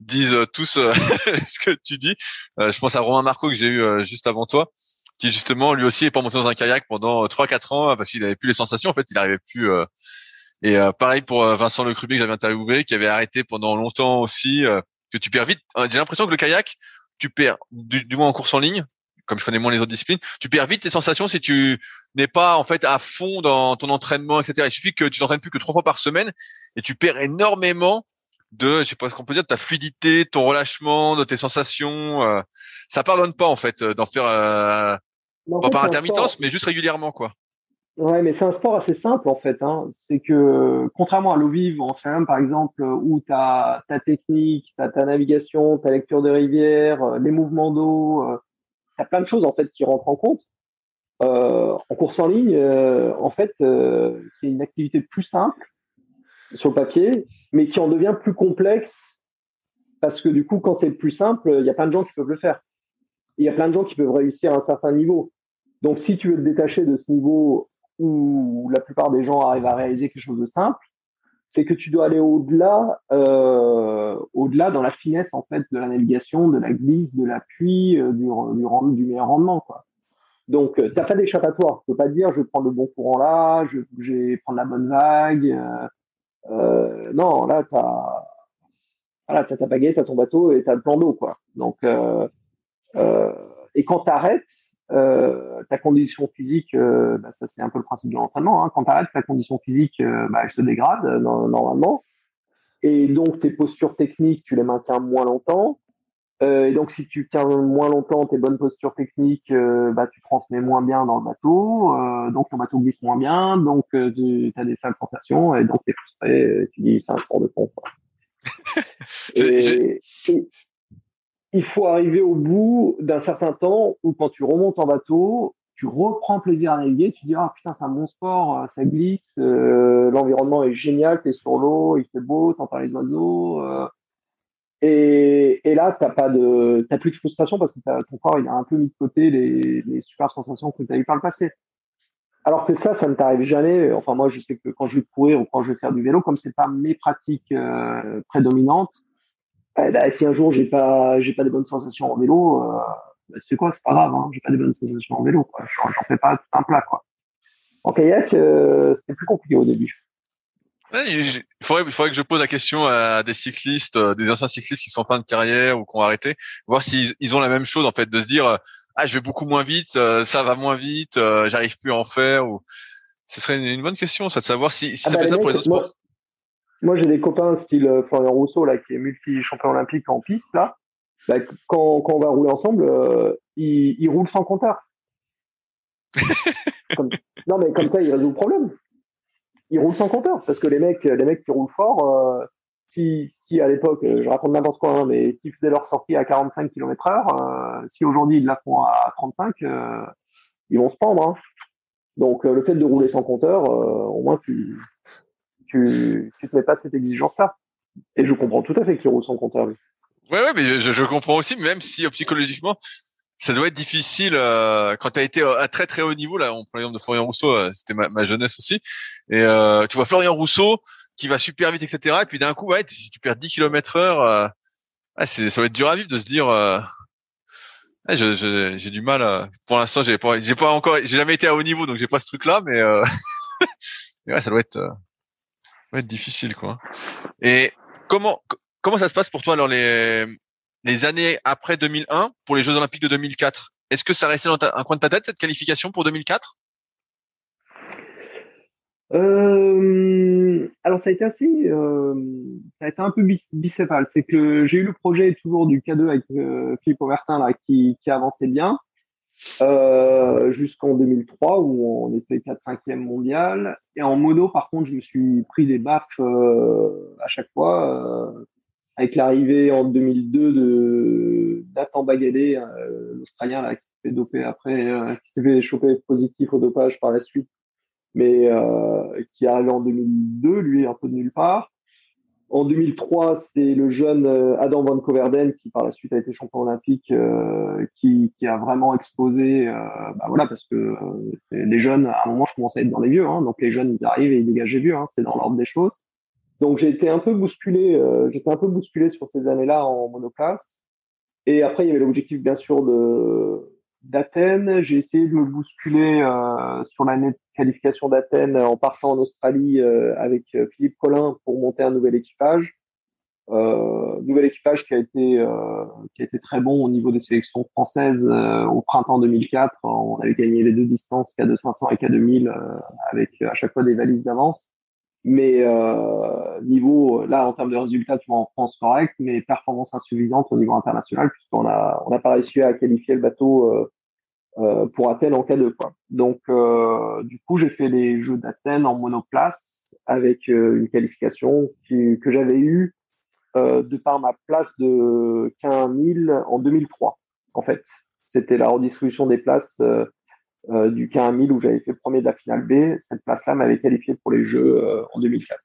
disent tous euh, ce que tu dis. Euh, je pense à Romain Marco que j'ai eu euh, juste avant toi, qui justement lui aussi est pas monté dans un kayak pendant 3-4 ans parce qu'il avait plus les sensations. En fait, il arrivait plus. et pareil pour Vincent Le Crubé que j'avais interviewé, qui avait arrêté pendant longtemps aussi. que tu perds vite. J'ai l'impression que le kayak, tu perds du moins en course en ligne, comme je connais moins les autres disciplines, tu perds vite tes sensations si tu n'es pas en fait à fond dans ton entraînement, etc. Il suffit que tu t'entraînes plus que trois fois par semaine et tu perds énormément de, je sais pas ce qu'on peut dire, de ta fluidité, ton relâchement, de tes sensations. Euh, ça pardonne pas en fait d'en faire euh, pas par intermittence, mais juste régulièrement quoi. Ouais, mais c'est un sport assez simple en fait. Hein. C'est que contrairement à l'eau vive en FM par exemple, où tu as ta technique, tu ta navigation, ta lecture de rivière, euh, les mouvements d'eau, euh, tu as plein de choses en fait qui rentrent en compte. Euh, en course en ligne, euh, en fait, c'est une activité plus simple sur le papier, mais qui en devient plus complexe parce que du coup, quand c'est plus simple, il y a plein de gens qui peuvent le faire. Il y a plein de gens qui peuvent réussir à un certain niveau. Donc, si tu veux te détacher de ce niveau où la plupart des gens arrivent à réaliser quelque chose de simple, c'est que tu dois aller au-delà, euh, au-delà dans la finesse en fait de la navigation, de la glisse, de l'appui, euh, du, du, meilleur rendement, quoi. Donc, euh, t'as pas d'échappatoire. Tu peux pas dire je prendre le bon courant là, je, vais prendre la bonne vague. Non, là, tu as, ta baguette, tu ton bateau et tu as le plan d'eau. quoi. Donc, et quand tu arrêtes, ta condition physique, bah, ça c'est un peu le principe de l'entraînement, hein, quand tu arrêtes, ta condition physique, bah, elle se dégrade normalement. Et donc, tes postures techniques, tu les maintiens moins longtemps. Euh, et donc, si tu tiens moins longtemps tes bonnes postures techniques, euh, bah, tu transmets moins bien dans le bateau, euh, donc ton bateau glisse moins bien, donc tu as des sales sensations, et donc tu es frustré, et tu dis c'est un sport de con. et, il faut arriver au bout d'un certain temps où quand tu remontes en bateau, tu reprends plaisir à naviguer, tu dis ah putain c'est un bon sport, ça glisse, l'environnement est génial, tu es sur l'eau, il fait beau, t'entends les oiseaux et, et là, t'as pas de, t'as plus de frustration parce que ton corps, il a un peu mis de côté les, super sensations que tu as eues par le passé. Alors que ça, ça ne t'arrive jamais. Enfin, moi, je sais que quand je vais courir ou quand je vais faire du vélo, comme c'est pas mes pratiques euh, prédominantes, eh ben, si un jour j'ai pas, j'ai pas des bonnes sensations en vélo, euh, bah, c'est quoi, c'est pas grave, hein, j'ai pas des bonnes sensations en vélo, quoi. J'en fais pas tout un plat, quoi. En kayak, euh, c'était plus compliqué au début il faudrait, il faudrait que je pose la question à des cyclistes, euh, des anciens cyclistes qui sont en fin de carrière ou qui ont arrêté, voir s'ils ils ont la même chose en fait, de se dire ah je vais beaucoup moins vite, euh, ça va moins vite, euh, j'arrive plus à en faire. Ou ce serait une, bonne question, ça de savoir si, si ah ça bah, fait ça pour les autres sports. Moi j'ai des copains style Florian Rousseau là qui est multi champion olympique en piste là. Bah, quand, quand on va rouler ensemble, il, il roule sans compteur. non mais comme ça il résout le problème ils roulent sans compteur parce que les mecs, les mecs qui roulent fort, euh, si, si à l'époque, euh, je raconte n'importe quoi, hein, mais s'ils faisaient leur sortie à 45 km heure, euh, si aujourd'hui ils la font à 35, ils vont se pendre. Hein. Donc le fait de rouler sans compteur, au moins tu, tu, tu te mets pas cette exigence-là. Et je comprends tout à fait qu'ils roulent sans compteur. Ouais, ouais, mais je, je, comprends aussi, même si psychologiquement, ça doit être difficile euh, quand tu as été à très très haut niveau. Là, on prend l'exemple de Florian Rousseau, euh, c'était ma, ma, jeunesse aussi. Et euh, tu vois Florian Rousseau qui va super vite, etc. Et puis d'un coup, ouais, si tu perds 10 km heure, euh, c'est, ça va être dur à vivre de se dire. Euh, je, j'ai du mal. pour l'instant, j'ai pas, j'ai pas encore, j'ai jamais été à haut niveau, donc j'ai pas ce truc-là, mais, mais ouais, ça doit être, doit être difficile, quoi. Et comment, comment ça se passe pour toi alors les les années après 2001 pour les Jeux Olympiques de 2004 Est-ce que ça restait dans un coin de ta tête cette qualification pour 2004 euh, alors ça a été assez, euh, ça a été un peu bicéphale. C'est que j'ai eu le projet toujours du K2 avec euh, Philippe Aubertin là qui, qui avançait bien euh, jusqu'en 2003 où on était 4-5e mondial. Et en mono par contre je me suis pris des baffes euh, à chaque fois. Euh, avec l'arrivée en 2002 de Nathan Bagadé, euh, l'Australien là, qui s'est fait doper après, euh, qui s'est fait choper positif au dopage par la suite, mais qui est arrivé en 2002, lui un peu de nulle part. En 2003, c'est le jeune euh, Adam Van Coverden qui par la suite a été champion olympique, euh, qui, qui, a vraiment explosé. bah voilà, parce que les jeunes, à un moment, je commençais à être dans les vieux, hein, donc les jeunes ils arrivent et ils dégagent les vieux, hein, c'est dans l'ordre des choses. Donc j'ai été un peu bousculé, euh, j'étais un peu bousculé sur ces années-là en monoplace. Et après il y avait l'objectif bien sûr de d'Athènes. J'ai essayé de me bousculer euh, sur l'année de qualification d'Athènes en partant en Australie euh, avec euh, Philippe Collin pour monter un nouvel équipage. Euh, nouvel équipage qui a été euh, qui a été très bon au niveau des sélections françaises au printemps 2004. On avait gagné les deux distances K2500 et K2000 avec à chaque fois des valises d'avance. Mais euh, niveau, là, en termes de résultats, tu vois, en France, correct, mais performance insuffisante au niveau international, puisqu'on a, on n'a pas réussi à qualifier le bateau euh, pour Athènes en cas de quoi. Donc, euh, du coup, j'ai fait les Jeux d'Athènes en monoplace avec euh, une qualification que j'avais eue de par ma place de 15 000 en 2003. En fait, c'était la redistribution des places du K1000 où j'avais fait premier de la finale B. Cette place-là m'avait qualifié pour les Jeux en 2004.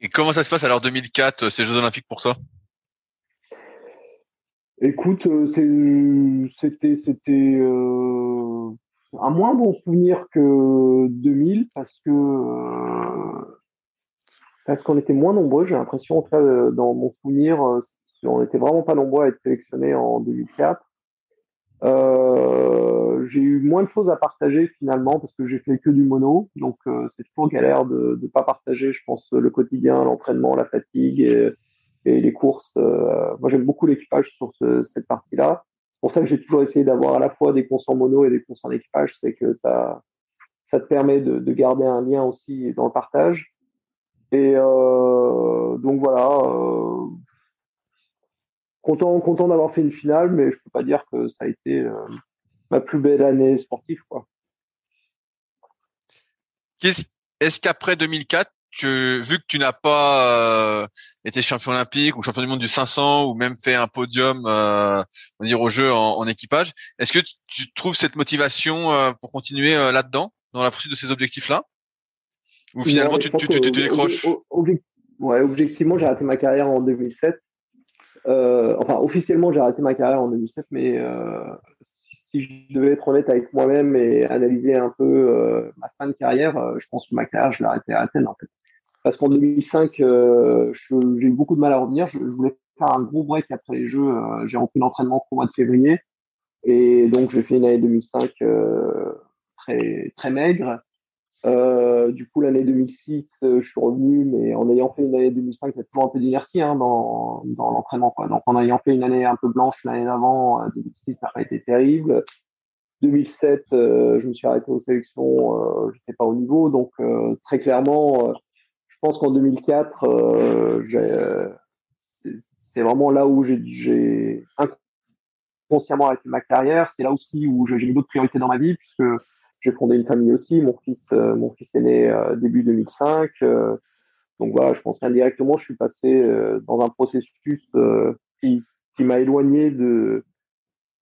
Et comment ça se passe alors 2004, euh, ces Jeux Olympiques pour toi? Écoute, c'était c'était euh, un moins bon souvenir que 2000 parce que parce qu'on était moins nombreux. J'ai l'impression, en tout cas, dans mon souvenir, on était vraiment pas nombreux à être sélectionnés en 2004. Euh, j'ai eu moins de choses à partager finalement parce que j'ai fait que du mono, donc euh, c'est toujours galère de ne pas partager, je pense, le quotidien, l'entraînement, la fatigue et les courses. Euh, moi, j'aime beaucoup l'équipage sur ce, cette partie-là. C'est pour ça que j'ai toujours essayé d'avoir à la fois des courses en mono et des courses en équipage, c'est que ça, ça te permet de, de, garder un lien aussi dans le partage. Et euh, donc voilà, euh, content, content d'avoir fait une finale, mais je peux pas dire que ça a été euh, ma plus belle année sportive, quoi. Est-ce qu'après 2004, vu que tu n'as pas euh, été champion olympique ou champion du monde du 500 ou même fait un podium, euh, on va dire au jeu en, en équipage, est-ce que tu trouves cette motivation euh, pour continuer euh, là-dedans, dans la poursuite de ces objectifs-là, ou finalement non, tu, tu, tu, tu, décroches Ouais, objectivement, j'ai arrêté ma carrière en 2007 euh, enfin, officiellement, j'ai arrêté ma carrière en 2007, mais euh, si je devais être honnête avec moi-même et analyser un peu euh, ma fin de carrière, euh, je pense que ma carrière, je l'ai arrêtée à Athènes, en fait. Parce qu'en 2005, euh, j'ai eu beaucoup de mal à revenir. Je, je, voulais faire un gros break après les Jeux. Euh, j'ai repris l'entraînement au mois de février. Et donc, j'ai fait une année 2005 très, très maigre. Euh, du coup, l'année 2006, euh, je suis revenu, mais en ayant fait une année 2005, il y a toujours un peu d'inertie hein, dans, dans l'entraînement. Donc, en ayant fait une année un peu blanche l'année d'avant, 2006, euh, ça n'a pas été terrible. 2007, euh, je me suis arrêté aux sélections, euh, j'étais pas au niveau. Donc, très clairement, je pense qu'en 2004, c'est vraiment là où j'ai inconsciemment arrêté ma carrière. C'est là aussi où j'ai mis d'autres priorités dans ma vie, puisque j'ai fondé une famille aussi. Mon fils, euh, mon fils est né euh, début 2005. Euh, donc voilà, je pense qu'indirectement, je suis passé dans un processus qui, qui m'a éloigné de,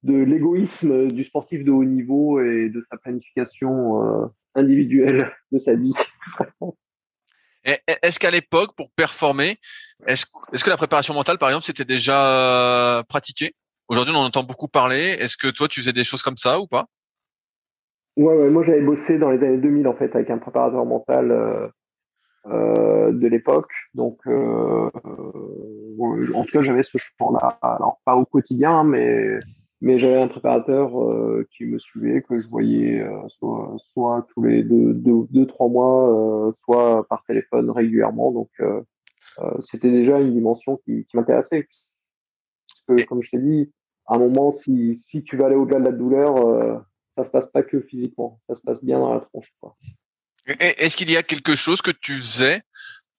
de l'égoïsme du sportif de haut niveau et de sa planification individuelle de sa vie. Est-ce qu'à l'époque, pour performer, est-ce est que la préparation mentale, par exemple, c'était déjà pratiqué Aujourd'hui, on en entend beaucoup parler. Est-ce que toi, tu faisais des choses comme ça ou pas? Ouais, ouais, moi j'avais bossé dans les années 2000 en fait avec un préparateur mental euh, euh, de l'époque. Donc, euh, en tout cas, j'avais ce champ-là. Alors, pas au quotidien, mais mais j'avais un préparateur euh, qui me suivait, que je voyais euh, soit, soit tous les deux, deux, deux trois mois, soit par téléphone régulièrement. Donc, c'était déjà une dimension qui, qui m'intéressait. Parce que, comme je t'ai dit, à un moment, si, si tu vas aller au-delà de la douleur, ça se passe pas que physiquement, ça se passe bien dans la tronche. Est-ce qu'il y a quelque chose que tu faisais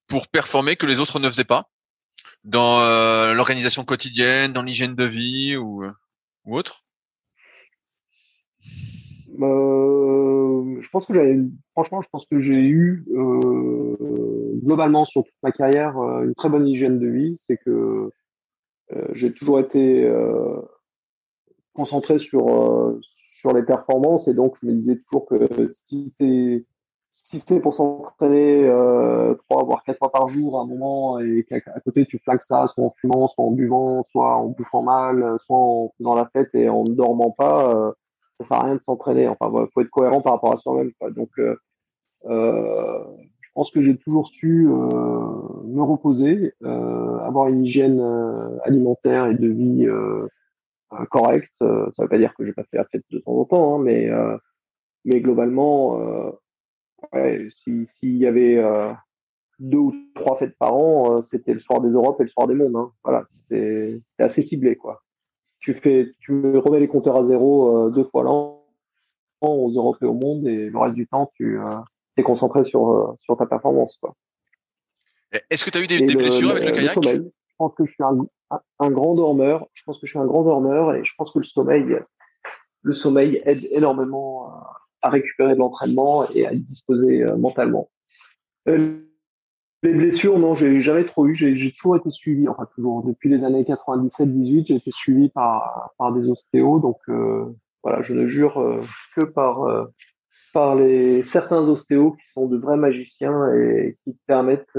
pour performer que les autres ne faisaient pas? Dans l'organisation quotidienne, dans l'hygiène de vie ou ou autre? Euh, je pense que j'avais, franchement, je pense que j'ai eu euh, globalement sur toute ma carrière euh, une très bonne hygiène de vie. C'est que j'ai toujours été concentré sur sur les performances. Et donc je me disais toujours que si c'est si c'est pour s'entraîner euh, trois voire quatre fois par jour à un moment et qu'à côté tu flaques ça soit en fumant soit en buvant soit en bouffant mal soit en faisant la fête et en ne dormant pas euh, ça sert à rien de s'entraîner. Enfin il faut être cohérent par rapport à soi-même donc euh, euh, je pense que j'ai toujours su me reposer avoir une hygiène alimentaire et de vie correcte ça veut pas dire que j'ai pas fait la fête de temps en temps hein, mais mais globalement ouais, s'il y avait euh, deux ou trois fêtes par an, euh, c'était le soir des Europes et le soir des mondes. Hein. Voilà, c'était assez ciblé, quoi. Tu fais, tu remets les compteurs à zéro euh, deux fois l'an aux Europes et au monde, et le reste du temps, tu es concentré sur sur ta performance, quoi. Est-ce que tu as eu des, des blessures avec le kayak? Je pense que je suis un, un, grand dormeur. Je pense que je suis un grand dormeur et je pense que le sommeil, le sommeil aide énormément à récupérer de l'entraînement et à disposer euh, mentalement. Euh, les blessures, non, j'ai jamais trop eu. J'ai toujours été suivi, enfin toujours depuis les années 97-18, j'ai été suivi par des ostéos. Donc euh, voilà, je ne jure que par par les certains ostéos qui sont de vrais magiciens et qui te permettent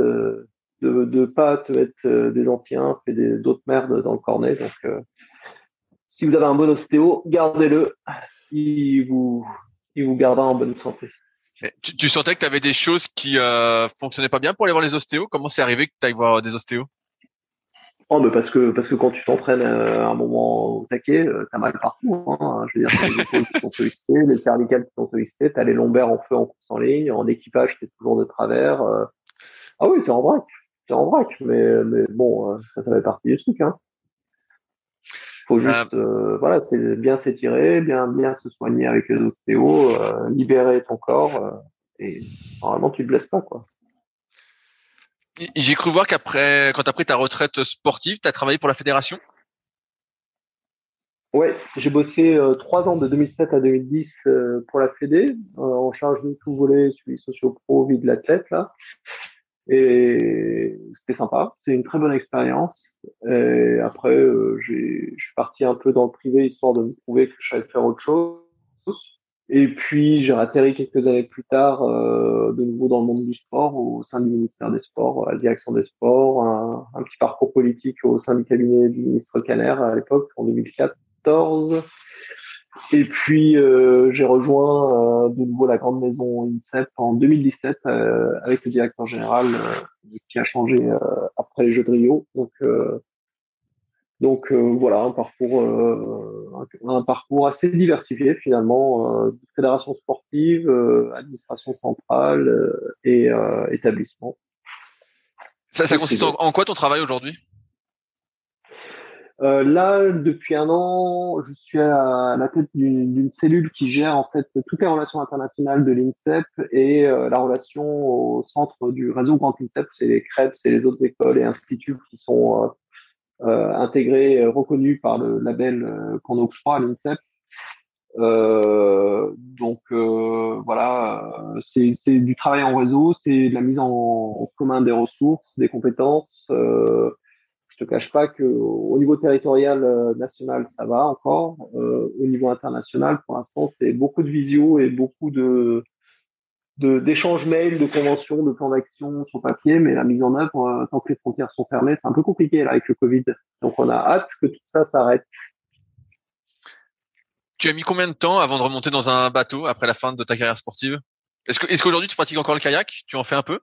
de de pas te mettre des antiens et d'autres merdes dans le cornet. Donc si vous avez un bon ostéo, gardez-le. Il vous il vous gardera en bonne santé. Tu, tu, sentais que tu avais des choses qui euh, fonctionnaient pas bien pour aller voir les ostéos? Comment c'est arrivé que tu ailles voir des ostéos? Oh, mais parce que parce que quand tu t'entraînes euh, à un moment au taquet, euh, t'as mal partout. Hein. Je veux dire, les épaules qui sont sollicitées, les cervicales qui sont sollicitées, t'as les lombaires en feu en course en ligne, en équipage t'es toujours de travers. Euh. Ah oui, t'es en vrac, en vrac, mais mais bon, ça ça fait partie du truc. Hein faut euh, juste, euh, voilà, c'est bien s'étirer, bien bien se soigner avec les ostéos, euh, libérer ton corps et normalement tu te blesses pas quoi. J'ai cru voir qu'après, quand tu as pris ta retraite sportive, tu as travaillé pour la fédération? Ouais, j'ai bossé trois ans de 2007 à 2010 pour la Fédé, en charge de tout volet, suivi socio-pro, vie de l'athlète là. Et c'était sympa, c'est une très bonne expérience. Et après, euh, je suis parti un peu dans le privé histoire de me prouver que je savais faire autre chose. Et puis j'ai atterri quelques années plus tard euh, de nouveau dans le monde du sport au sein du ministère des Sports, à la direction des sports, un, un petit parcours politique au sein du cabinet du ministre Caner à l'époque en 2014. Et puis euh, j'ai rejoint euh, de nouveau la grande maison INSEP en 2017 euh, avec le directeur général qui a changé après les Jeux de Rio. Donc donc voilà un parcours un, parcours assez diversifié finalement fédération sportive, administration centrale et établissement. Ça, ça consiste en quoi ton travail aujourd'hui? Euh, là, depuis un an, je suis à la tête d'une cellule qui gère en fait toutes les relations internationales de l'INSEP et euh, la relation au centre du réseau Grand INSEP, c'est les CREP, c'est les autres écoles et instituts qui sont euh, euh intégrés, reconnus par le label qu'on octroie à l'INSEP. donc voilà, c'est du travail en réseau, c'est de la mise en, en, commun des ressources, des compétences. Euh, te cache pas que au niveau territorial euh, national, ça va encore. Euh, au niveau international, pour l'instant, c'est beaucoup de visio et beaucoup de d'échanges mails, de conventions, de plans d'action sur papier, mais la mise en œuvre, euh, tant que les frontières sont fermées, c'est un peu compliqué là avec le Covid. Donc on a hâte que tout ça s'arrête tu as mis combien de temps avant de remonter dans un bateau après la fin de ta carrière sportive? Est-ce que est-ce qu'aujourd'hui tu pratiques encore le kayak? Tu en fais un peu?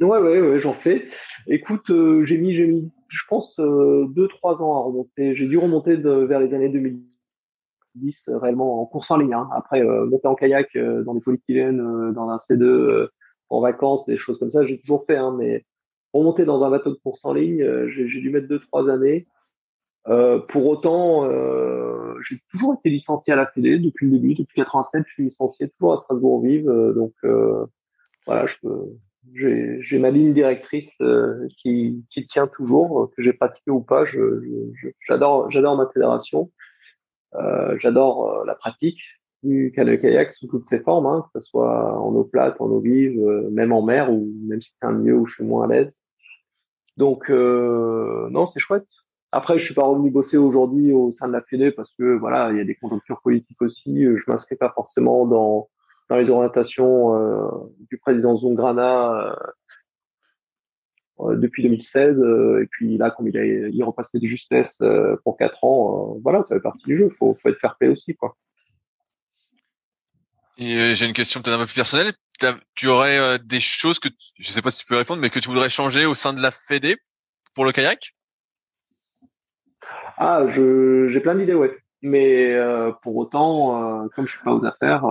Ouais, ouais, ouais, j'en fais. Écoute, euh, j'ai mis, j'ai mis, je pense, euh, deux, trois ans à remonter. J'ai dû remonter vers les années 2010 euh, réellement en course en ligne. Hein. Après, monter en kayak dans les Polypylènes, dans un C2, en vacances, des choses comme ça, j'ai toujours fait. Hein, mais remonter dans un bateau de course en ligne, j'ai dû mettre deux, trois années. pour autant, j'ai toujours été licencié à la Fédé depuis le début, depuis 87, je suis licencié toujours à Strasbourg-Vive, donc voilà, je peux j'ai ma ligne directrice euh, qui, qui, tient toujours, que j'ai pratiqué ou pas. J'adore j'adore ma fédération. Euh, j'adore euh, la pratique du canoë-kayak sous toutes ses formes, hein, que ce soit en eau plate, en eau vive, euh, même en mer, ou même si c'est un milieu où je suis moins à l'aise. Donc non, c'est chouette. Après, je suis pas revenu bosser aujourd'hui au sein de la Fédé parce que voilà, il y a des conjonctures politiques aussi. Je m'inscris pas forcément dans dans les orientations euh, du président Zungrana euh, euh, depuis 2016. et puis là, comme il a il repassé de justesse pour quatre ans, voilà, ça fait partie du jeu. Faut, faut être fair play aussi, quoi. J'ai une question peut-être un peu plus personnelle. Tu aurais des choses que je sais pas si tu peux répondre, mais que tu voudrais changer au sein de la Fédé pour le kayak? Ah, j'ai plein d'idées, ouais. Mais pour autant, comme je suis pas aux affaires,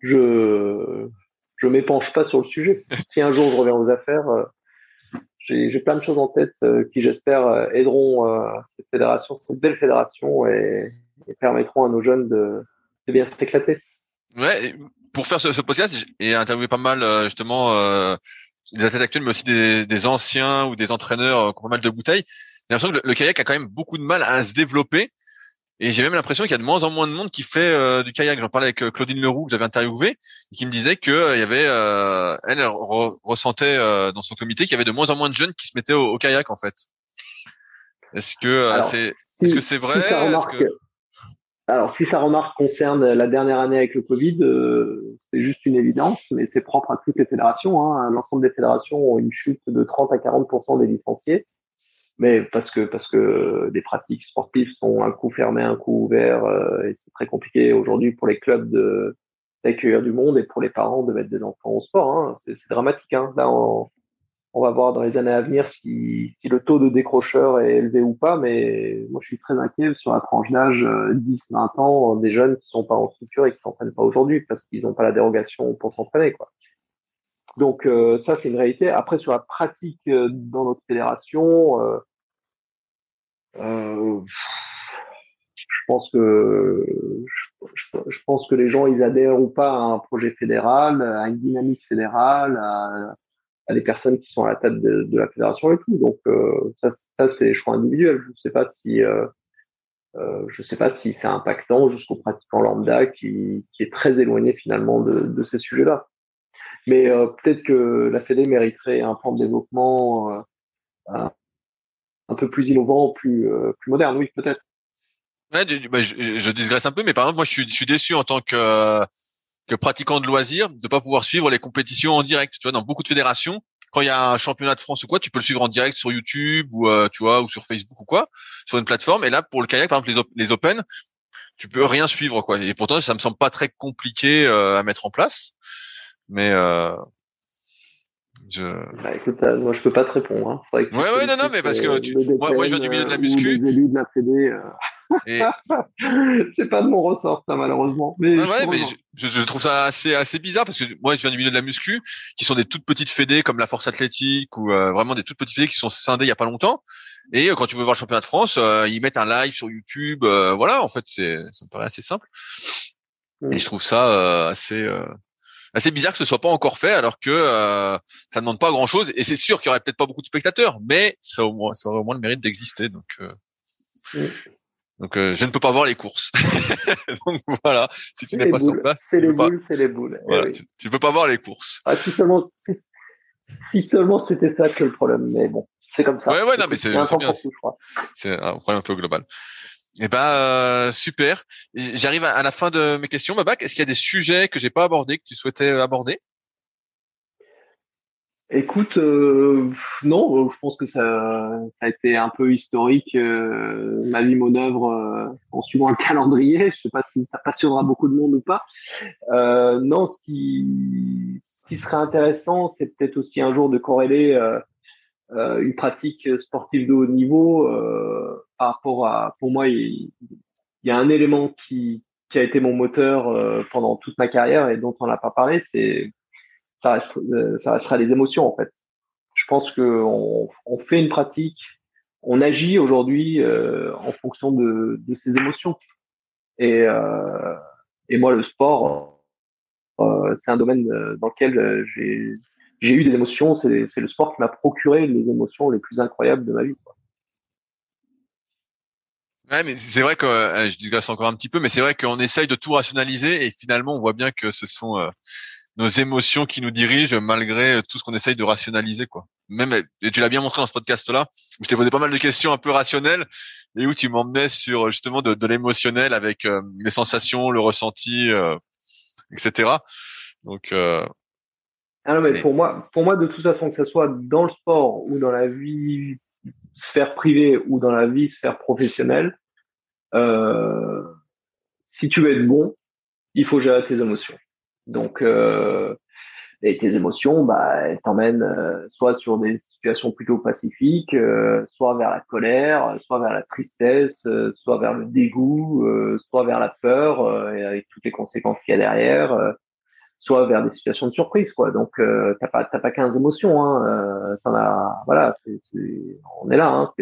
je je m'épanche pas sur le sujet. Si un jour je reviens aux affaires, euh, j'ai plein de choses en tête euh, qui j'espère euh, aideront cette fédération, cette belle fédération et, permettront à nos jeunes de, de bien s'éclater. Ouais, pour faire ce, ce podcast, j'ai interviewé pas mal justement euh, des athlètes actuels, mais aussi des, des, anciens ou des entraîneurs qui ont pas mal de bouteilles. J'ai l'impression que le, le, kayak a quand même beaucoup de mal à se développer. Et j'ai même l'impression qu'il y a de moins en moins de monde qui fait euh, du kayak. J'en parlais avec euh, Claudine Leroux que j'avais interviewé et qui me disait que euh, il y avait, elle, ressentait dans son comité qu'il y avait de moins en moins de jeunes qui se mettaient au, kayak en fait. Est-ce que c'est, est-ce que c'est vrai? Alors si sa remarque concerne la dernière année avec le Covid, c'est juste une évidence, mais c'est propre à toutes les fédérations. Hein. L'ensemble des fédérations ont une chute de 30 à 40% des licenciés mais parce que parce que des pratiques sportives sont un coup fermé, un coup ouvert, euh, et c'est très compliqué aujourd'hui pour les clubs de d'accueillir du monde et pour les parents de mettre des enfants au sport. Hein. C'est dramatique. Hein. Là, on, on, va voir dans les années à venir si, si le taux de décrocheur est élevé ou pas, mais moi je suis très inquiet sur la tranche d'âge 10-20 euh, ans des jeunes qui sont pas en structure et qui s'entraînent pas aujourd'hui parce qu'ils n'ont pas la dérogation pour s'entraîner. quoi. Donc euh, ça, c'est une réalité. Après, sur la pratique euh, dans notre fédération, euh, euh, je pense que je, pense que les gens ils adhèrent ou pas à un projet fédéral, à une dynamique fédérale, à, des personnes qui sont à la tête de, la fédération et tout. Donc ça, ça c'est choix individuel. Je sais pas si euh, je sais pas si c'est impactant jusqu'au pratiquant lambda qui, est très éloigné finalement de, ces sujets-là. Mais euh, peut-être que la Fédé mériterait un plan de développement euh, un, peu plus innovant, plus, euh, plus moderne, oui, peut-être. Ouais, bah, je, je un peu, mais par exemple, moi, je suis, je suis déçu en tant que, que pratiquant de loisirs de pas pouvoir suivre les compétitions en direct. Tu vois, dans beaucoup de fédérations, quand il y a un championnat de France ou quoi, tu peux le suivre en direct sur YouTube ou tu vois ou sur Facebook ou quoi, sur une plateforme. Et là, pour le kayak, par exemple, les, les Open, tu peux rien suivre quoi. Et pourtant, ça me semble pas très compliqué à mettre en place. Mais euh, je... Bah, écoute, euh, moi je peux pas te répondre. Hein. Ouais, ouais, non, non, mais parce que euh, tu... moi, moi, je viens du milieu de la euh, muscu. Élus de la. Et... c'est pas de mon ressort, ça, malheureusement. Mais, ouais, mais je, je, trouve ça assez, assez bizarre parce que moi, je viens du milieu de la muscu, qui sont des toutes petites fédés comme la force athlétique ou vraiment des toutes petites fédés qui sont scindées il y a pas longtemps. Et quand tu veux voir le championnat de France, ils mettent un live sur YouTube. voilà, en fait, c'est, ça me paraît assez simple. Mm. Et je trouve ça assez, c'est bizarre que ce soit pas encore fait alors que euh, ça ne demande pas grand chose et c'est sûr qu'il y aurait peut-être pas beaucoup de spectateurs mais ça, au moins, ça aurait au moins le mérite d'exister donc euh, donc euh, je ne peux pas voir les courses. Donc voilà si tu n'es pas sur place c'est les boules c'est les boules. Voilà, tu, tu, peux pas voir les courses. Ah, si seulement si, si seulement c'était ça que le problème mais bon c'est comme ça. Ouais ouais non mais c'est c'est un problème un peu global eh ben euh, super. J'arrive à, la fin de mes questions, Babac. Est-ce qu'il y a des sujets que j'ai pas abordés que tu souhaitais aborder? Écoute, euh, non, je pense que ça, ça a été un peu historique, euh, ma vie, mon œuvre, euh, en suivant le calendrier. Je sais pas si ça passionnera beaucoup de monde ou pas. Euh, non, ce qui, ce qui serait intéressant, c'est peut-être aussi un jour de corréler une pratique sportive de haut niveau par rapport à, pour moi, il, y a un élément qui, qui a été mon moteur pendant toute ma carrière et dont on n'a pas parlé, c'est ça, euh, ça restera les émotions en fait. Je pense que on, on fait une pratique, on agit aujourd'hui euh, en fonction de, de ses émotions. Et, euh, et moi, le sport, euh, c'est un domaine dans lequel j'ai j'ai eu des émotions. C'est le sport qui m'a procuré les émotions les plus incroyables de ma vie. Quoi. Ouais, mais c'est vrai que je digresse encore un petit peu, mais c'est vrai qu'on essaye de tout rationaliser et finalement on voit bien que ce sont nos émotions qui nous dirigent malgré tout ce qu'on essaye de rationaliser quoi. Même et tu l'as bien montré dans ce podcast là où je t'ai posé pas mal de questions un peu rationnelles et où tu m'emmenais sur justement de, de l'émotionnel avec euh, les sensations, le ressenti, euh, etc. Donc euh, ah non, mais, pour moi, pour moi de toute façon que ce soit dans le sport ou dans la vie sphère privée ou dans la vie sphère professionnelle, euh, si tu veux être bon, il faut gérer tes émotions. Donc, euh, et tes émotions, bah, elles t'emmènent euh, soit sur des situations plutôt pacifiques, euh, soit vers la colère, soit vers la tristesse, euh, soit vers le dégoût, soit vers la peur, et avec toutes les conséquences qu'il y a derrière, soit vers des situations de surprise, quoi. Donc, t'as pas, t'as pas 15 émotions, hein. t'en as, voilà, on est là, hein.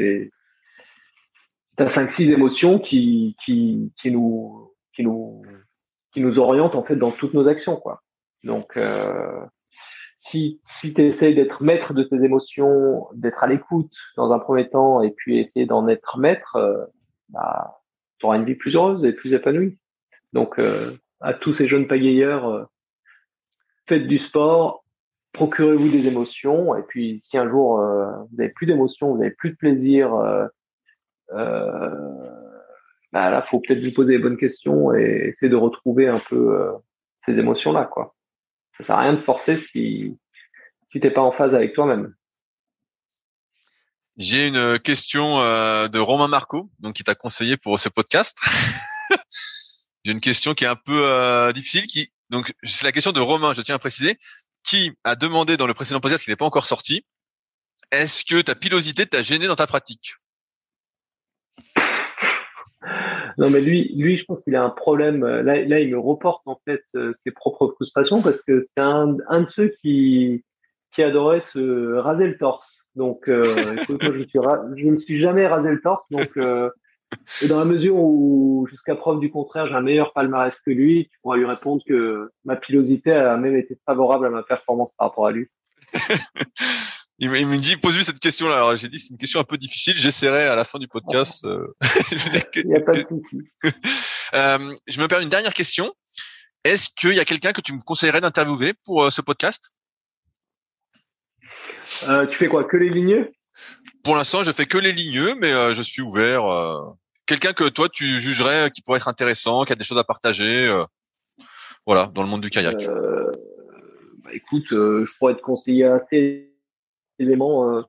T'as cinq, six émotions qui, qui, qui nous, qui nous qui nous oriente en fait dans toutes nos actions quoi. Donc euh, si si tu essaies d'être maître de tes émotions, d'être à l'écoute dans un premier temps et puis essayer d'en être maître, euh, bah tu une vie plus heureuse et plus épanouie. Donc euh, à tous ces jeunes pagayeurs, euh, faites du sport, procurez-vous des émotions et puis si un jour euh, vous n'avez plus d'émotions, vous n'avez plus de plaisir euh, bah là, faut peut-être vous poser les bonnes questions et essayer de retrouver un peu euh, ces émotions-là, quoi. Ça sert à rien de forcer si si t'es pas en phase avec toi-même. J'ai une question euh, de Romain Marco, donc qui t'a conseillé pour ce podcast. J'ai une question qui est un peu euh, difficile, qui donc c'est la question de Romain, je tiens à préciser, qui a demandé dans le précédent podcast qui n'est pas encore sorti, est-ce que ta pilosité t'a gêné dans ta pratique? Non, mais lui, lui, je pense qu'il a un problème. Euh, là, il me reporte en fait euh, ses propres frustrations parce que c'est un, de ceux qui qui adorait se raser le torse. Donc, euh, je me suis jamais rasé le torse. Donc, et dans la mesure où, jusqu'à preuve du contraire, j'ai un meilleur palmarès que lui, tu pourras lui répondre que ma pilosité a même été favorable à ma performance par rapport à lui. il, me dit pose-lui cette question là. Alors j'ai dit c'est une question un peu difficile. J'essaierai à la fin du podcast. Euh, il n'y a pas de souci. euh, je me permets une dernière question. Est-ce qu'il y a quelqu'un que tu me conseillerais d'interviewer pour euh, ce podcast? Tu fais quoi? Que les ligneux? Pour l'instant, je fais que les ligneux, mais je suis ouvert. Quelqu'un que toi tu jugerais qui pourrait être intéressant, qui a des choses à partager. voilà, dans le monde du kayak. Bah, écoute, je pourrais te conseiller assez éléments euh,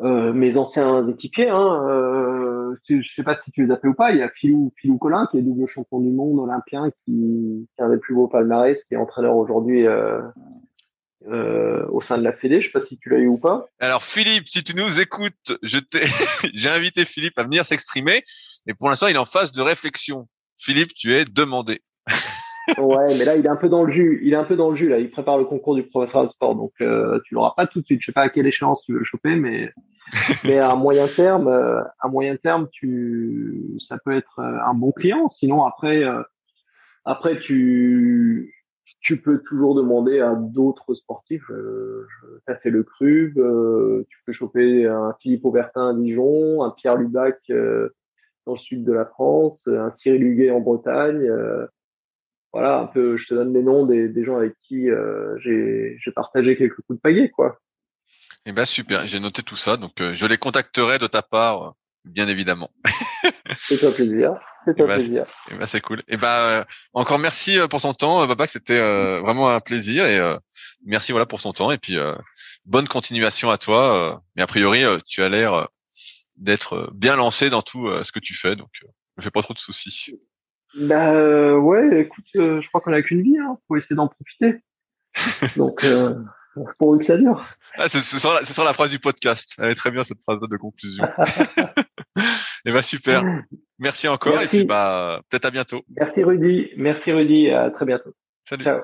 euh, mes anciens équipiers. Hein, euh, je sais pas si tu les fait ou pas. Il y a Philou, Philou Collin qui est double champion du monde olympien, qui, qui a un des plus beaux palmarès, qui est entraîneur aujourd'hui euh, au sein de la Fédé. Je sais pas si tu l'as eu ou pas. Alors Philippe, si tu nous écoutes, je t'ai, j'ai invité Philippe à venir s'exprimer, et pour l'instant il est en phase de réflexion. Philippe, tu es demandé. ouais, mais là, il est un peu dans le jus. Il est un peu dans le jus là. Il prépare le concours du professeur de sport, donc euh, tu l'auras pas tout de suite. Je sais pas à quelle échéance tu veux le choper, mais mais à moyen terme, euh, à moyen terme, tu, ça peut être euh, un bon client. Sinon, après, euh, après tu tu peux toujours demander à d'autres sportifs. Euh, tu as fait le Crub, tu peux choper un Philippe Aubertin à Dijon, un Pierre Lubac dans le sud de la France, un Cyril Huguet en Bretagne voilà, un peu, je te donne les noms des, gens avec qui euh, j'ai partagé quelques coups de pagaie, quoi. Eh ben super, j'ai noté tout ça, donc euh, je les contacterai de ta part, euh, bien évidemment. C'est un plaisir. C'est un bah, plaisir. Et bah, c'est cool. Et bah, encore merci pour ton temps, Babac. C'était vraiment un plaisir et merci voilà pour ton temps. Et puis, bonne continuation à toi. mais a priori, tu as l'air d'être bien lancé dans tout ce que tu fais. Donc, je fais pas trop de soucis. Bah euh, ouais, écoute, euh, je crois qu'on a qu'une vie, hein, faut essayer d'en profiter. Donc euh, pour que ça dure. Ah, c'est sur, la, la phrase du podcast. Elle est très bien cette phrase de conclusion. et bah super. Merci encore et puis bah peut-être à bientôt. Merci Rudy, merci Rudy, à très bientôt. Salut. Ciao.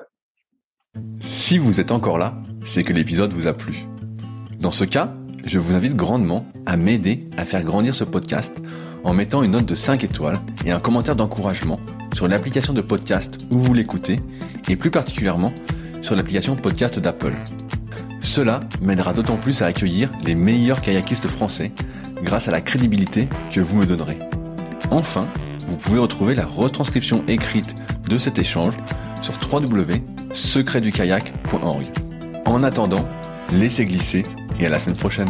Si vous êtes encore là, c'est que l'épisode vous a plu. Dans ce cas, je vous invite grandement à m'aider à faire grandir ce podcast en mettant une note de 5 étoiles et un commentaire d'encouragement sur l'application de podcast où vous l'écoutez et plus particulièrement sur l'application podcast d'Apple. Cela m'aidera d'autant plus à accueillir les meilleurs kayakistes français grâce à la crédibilité que vous me donnerez. Enfin, vous pouvez retrouver la retranscription écrite de cet échange sur www.secretdukayak.org. En attendant, laissez glisser et à la semaine prochaine.